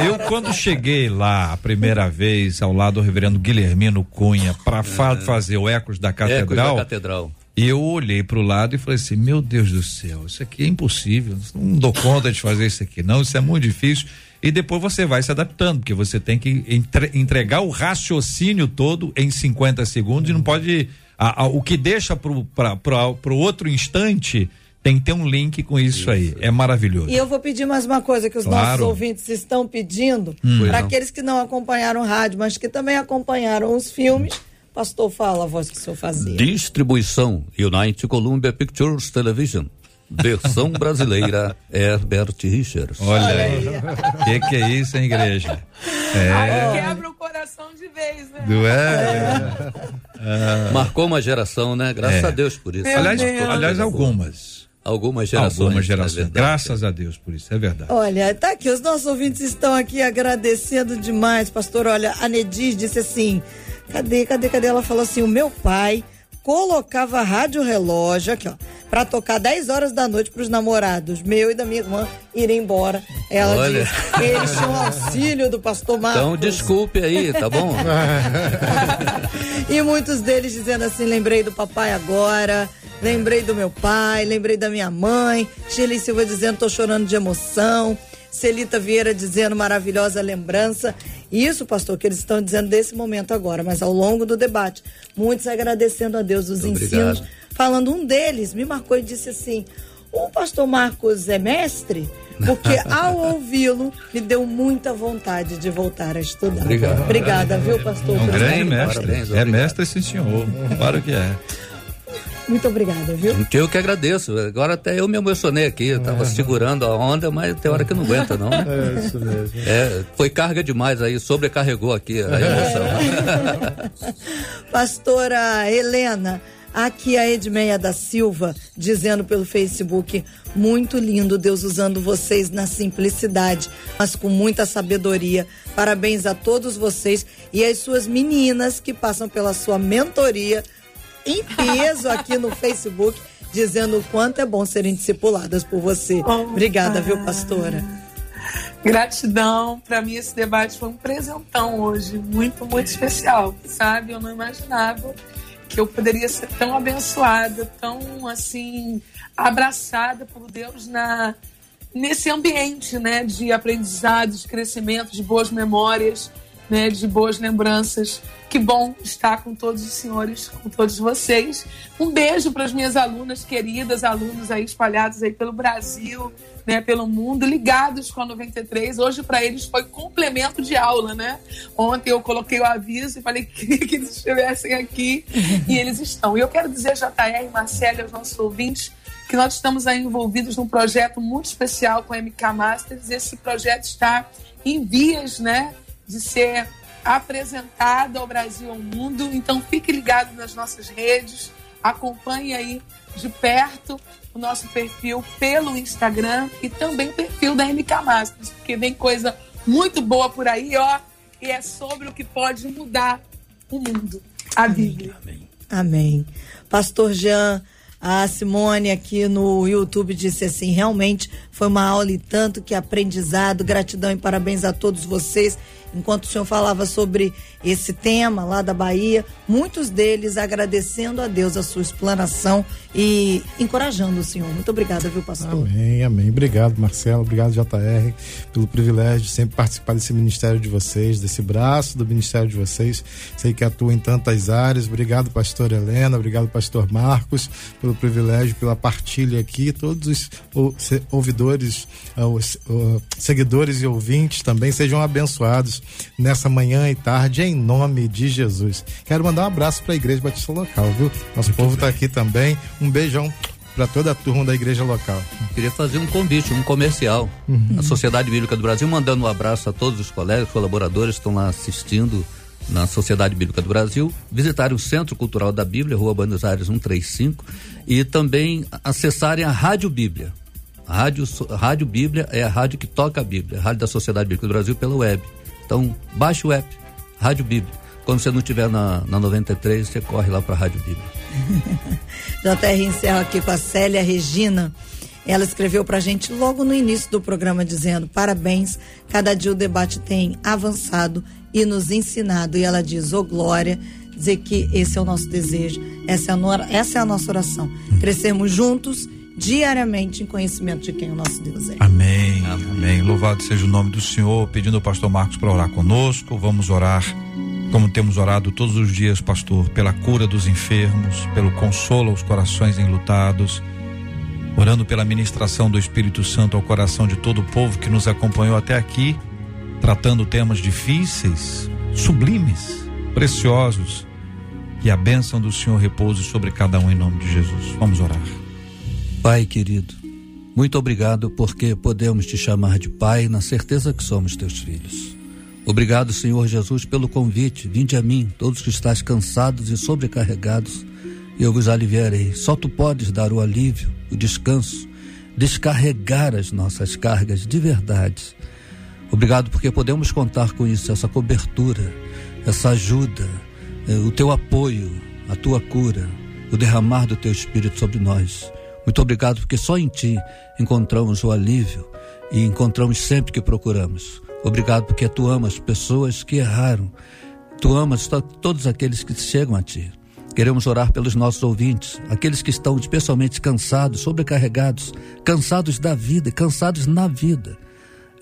eu, eu quando cheguei lá a primeira vez ao lado do reverendo Guilhermino Cunha para fazer o Ecos da Ecos da Catedral, Catedral. eu olhei para o lado e falei assim: Meu Deus do céu, isso aqui é impossível, não dou conta de fazer isso aqui, não, isso é muito difícil. E depois você vai se adaptando, porque você tem que entre- entregar o raciocínio todo em 50 segundos e não pode. a- a- o que deixa para o outro instante tem que ter um link com isso, aí. É maravilhoso. E eu vou pedir mais uma coisa que os Claro. nossos ouvintes estão pedindo, Hum. para aqueles que não acompanharam o rádio, mas que também acompanharam os filmes. Pastor, fala a voz que o senhor fazia. Distribuição United Columbia Pictures Television. Versão brasileira Herbert Richards. Olha aí. O que, que é isso, hein, igreja? Aí quebra o coração de vez, né? Não é? Marcou uma geração, né? Graças É. a Deus por isso. Meu Aliás, Deus. aliás, algumas. Algumas gerações. Algumas é gerações. verdade. Graças a Deus por isso, é verdade. Olha, tá aqui, os nossos ouvintes estão aqui agradecendo demais, pastor. Olha, a Nedir disse assim: cadê, cadê, cadê? Ela falou assim: o meu pai colocava rádio relógio aqui, ó, pra tocar 10 horas da noite pros namorados, meu e da minha irmã, irem embora. Ela Olha. disse que eles tinham auxílio do pastor Marcos. Então, desculpe aí, tá bom? E muitos deles dizendo assim: lembrei do papai agora, lembrei do meu pai, lembrei da minha mãe. Shirley Silva dizendo: tô chorando de emoção. Celita Vieira dizendo maravilhosa lembrança. Isso, pastor, que eles estão dizendo desse momento agora, mas ao longo do debate, muitos agradecendo a Deus os Obrigado. ensinos. Falando, um deles me marcou e disse assim: o pastor Marcos é mestre? porque ao ouvi-lo me deu muita vontade de voltar a estudar. Obrigado. Obrigada, viu, pastor? É um grande mestre. Parabéns, é obrigado. mestre, sim, senhor. Claro que é. Muito obrigada, viu? Eu que agradeço. Agora até eu me emocionei aqui. Eu tava segurando a onda, mas tem hora que não aguenta, não. É isso mesmo. É, foi carga demais aí, sobrecarregou aqui a emoção. Pastora Helena, aqui a Edmeia da Silva dizendo pelo Facebook, muito lindo Deus usando vocês na simplicidade, mas com muita sabedoria. Parabéns a todos vocês e as suas meninas que passam pela sua mentoria em peso aqui no Facebook, dizendo o quanto é bom serem discipuladas por você. Obrigada, viu, pastora? Gratidão. Para mim, esse debate foi um presentão hoje, muito, muito especial. Sabe, eu não imaginava que eu poderia ser tão abençoada, tão assim, abraçada por Deus na nesse ambiente, né, de aprendizado, de crescimento, de boas memórias, né, de boas lembranças. Que bom estar com todos os senhores, com todos vocês. Um beijo para as minhas alunas queridas, alunos aí espalhados aí pelo Brasil, né, pelo mundo, ligados com a 93. Hoje para eles foi complemento de aula, né? Ontem eu coloquei o aviso e falei que que eles estivessem aqui e eles estão. E eu quero dizer, JR, Marcelo, aos nossos ouvintes, que nós estamos aí envolvidos num projeto muito especial com a MK Masters. Esse projeto está em vias, né, de ser apresentado ao Brasil e ao mundo. Então fique ligado nas nossas redes, acompanhe aí de perto o nosso perfil pelo Instagram e também o perfil da MK Masters, porque vem coisa muito boa por aí, ó, e é sobre o que pode mudar o mundo, a Bíblia. Amém. Pastor Jean, a Simone aqui no YouTube disse assim: realmente foi uma aula e tanto que aprendizado, gratidão e parabéns a todos vocês. Enquanto o senhor falava sobre esse tema lá da Bahia, muitos deles agradecendo a Deus a sua explanação e encorajando o senhor. Muito obrigada, viu, pastor? Amém, amém. Obrigado, Marcelo. Obrigado, JR, pelo privilégio de sempre participar desse ministério de vocês, desse braço do ministério de vocês. Sei que atua em tantas áreas. Obrigado, pastor Helena. Obrigado, pastor Marcos, pelo privilégio, pela partilha aqui. Todos os ouvidores, ah, os ah, seguidores e ouvintes também sejam abençoados nessa manhã e tarde, em nome de Jesus. Quero mandar um abraço para a Igreja Batista Local, viu? Nosso povo está aqui também. Um beijão para toda a turma da igreja local. Queria fazer um convite, um comercial. A Sociedade Bíblica do Brasil, mandando um abraço a todos os colegas, colaboradores que estão lá assistindo na Sociedade Bíblica do Brasil, visitarem o Centro Cultural da Bíblia, Rua Buenos Aires 135, e também acessarem a Rádio Bíblia. A Rádio, a Rádio Bíblia é a rádio que toca a Bíblia, a rádio da Sociedade Bíblica do Brasil pela web. Então, baixe o app, Rádio Bíblia. Quando você não estiver na, na 93, você corre lá para a Rádio Bíblia. JR encerra aqui com a Célia Regina. Ela escreveu pra gente logo no início do programa dizendo: parabéns, cada dia o debate tem avançado e nos ensinado. E ela diz: Ô glória, dizer que esse é o nosso desejo, essa é a, essa é a nossa oração. Crescermos juntos diariamente em conhecimento de quem o nosso Deus é. Amém, amém. Louvado seja o nome do Senhor. Pedindo ao pastor Marcos para orar conosco. Vamos orar, como temos orado todos os dias, pastor, pela cura dos enfermos, pelo consolo aos corações enlutados. Orando pela ministração do Espírito Santo ao coração de todo o povo que nos acompanhou até aqui, tratando temas difíceis, sublimes, preciosos. Que a bênção do Senhor repouse sobre cada um em nome de Jesus. Vamos orar. Pai querido, muito obrigado porque podemos te chamar de Pai na certeza que somos teus filhos. Obrigado, Senhor Jesus, pelo convite. Vinde a mim, todos que estáis cansados e sobrecarregados, e eu vos aliviarei. Só tu podes dar o alívio, o descanso, descarregar as nossas cargas de verdade. Obrigado porque podemos contar com isso, essa cobertura, essa ajuda, eh, o teu apoio, a tua cura, o derramar do teu espírito sobre nós. Muito obrigado porque só em ti encontramos o alívio e encontramos sempre que procuramos. Obrigado porque tu amas pessoas que erraram. Tu amas to- todos aqueles que chegam a ti. Queremos orar pelos nossos ouvintes, aqueles que estão especialmente cansados, sobrecarregados, cansados da vida, cansados na vida.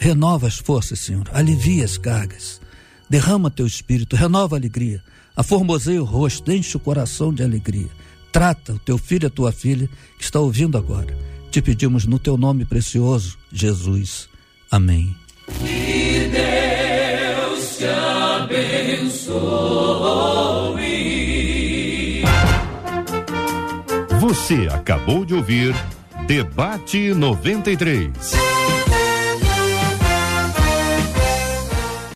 Renova as forças, Senhor. Alivia as cargas. Derrama teu espírito, renova a alegria. Aformoseia o rosto, enche o coração de alegria. Trata o teu filho e a tua filha que está ouvindo agora. Te pedimos no teu nome precioso, Jesus. Amém. Que Deus te abençoe. Você acabou de ouvir Debate 93.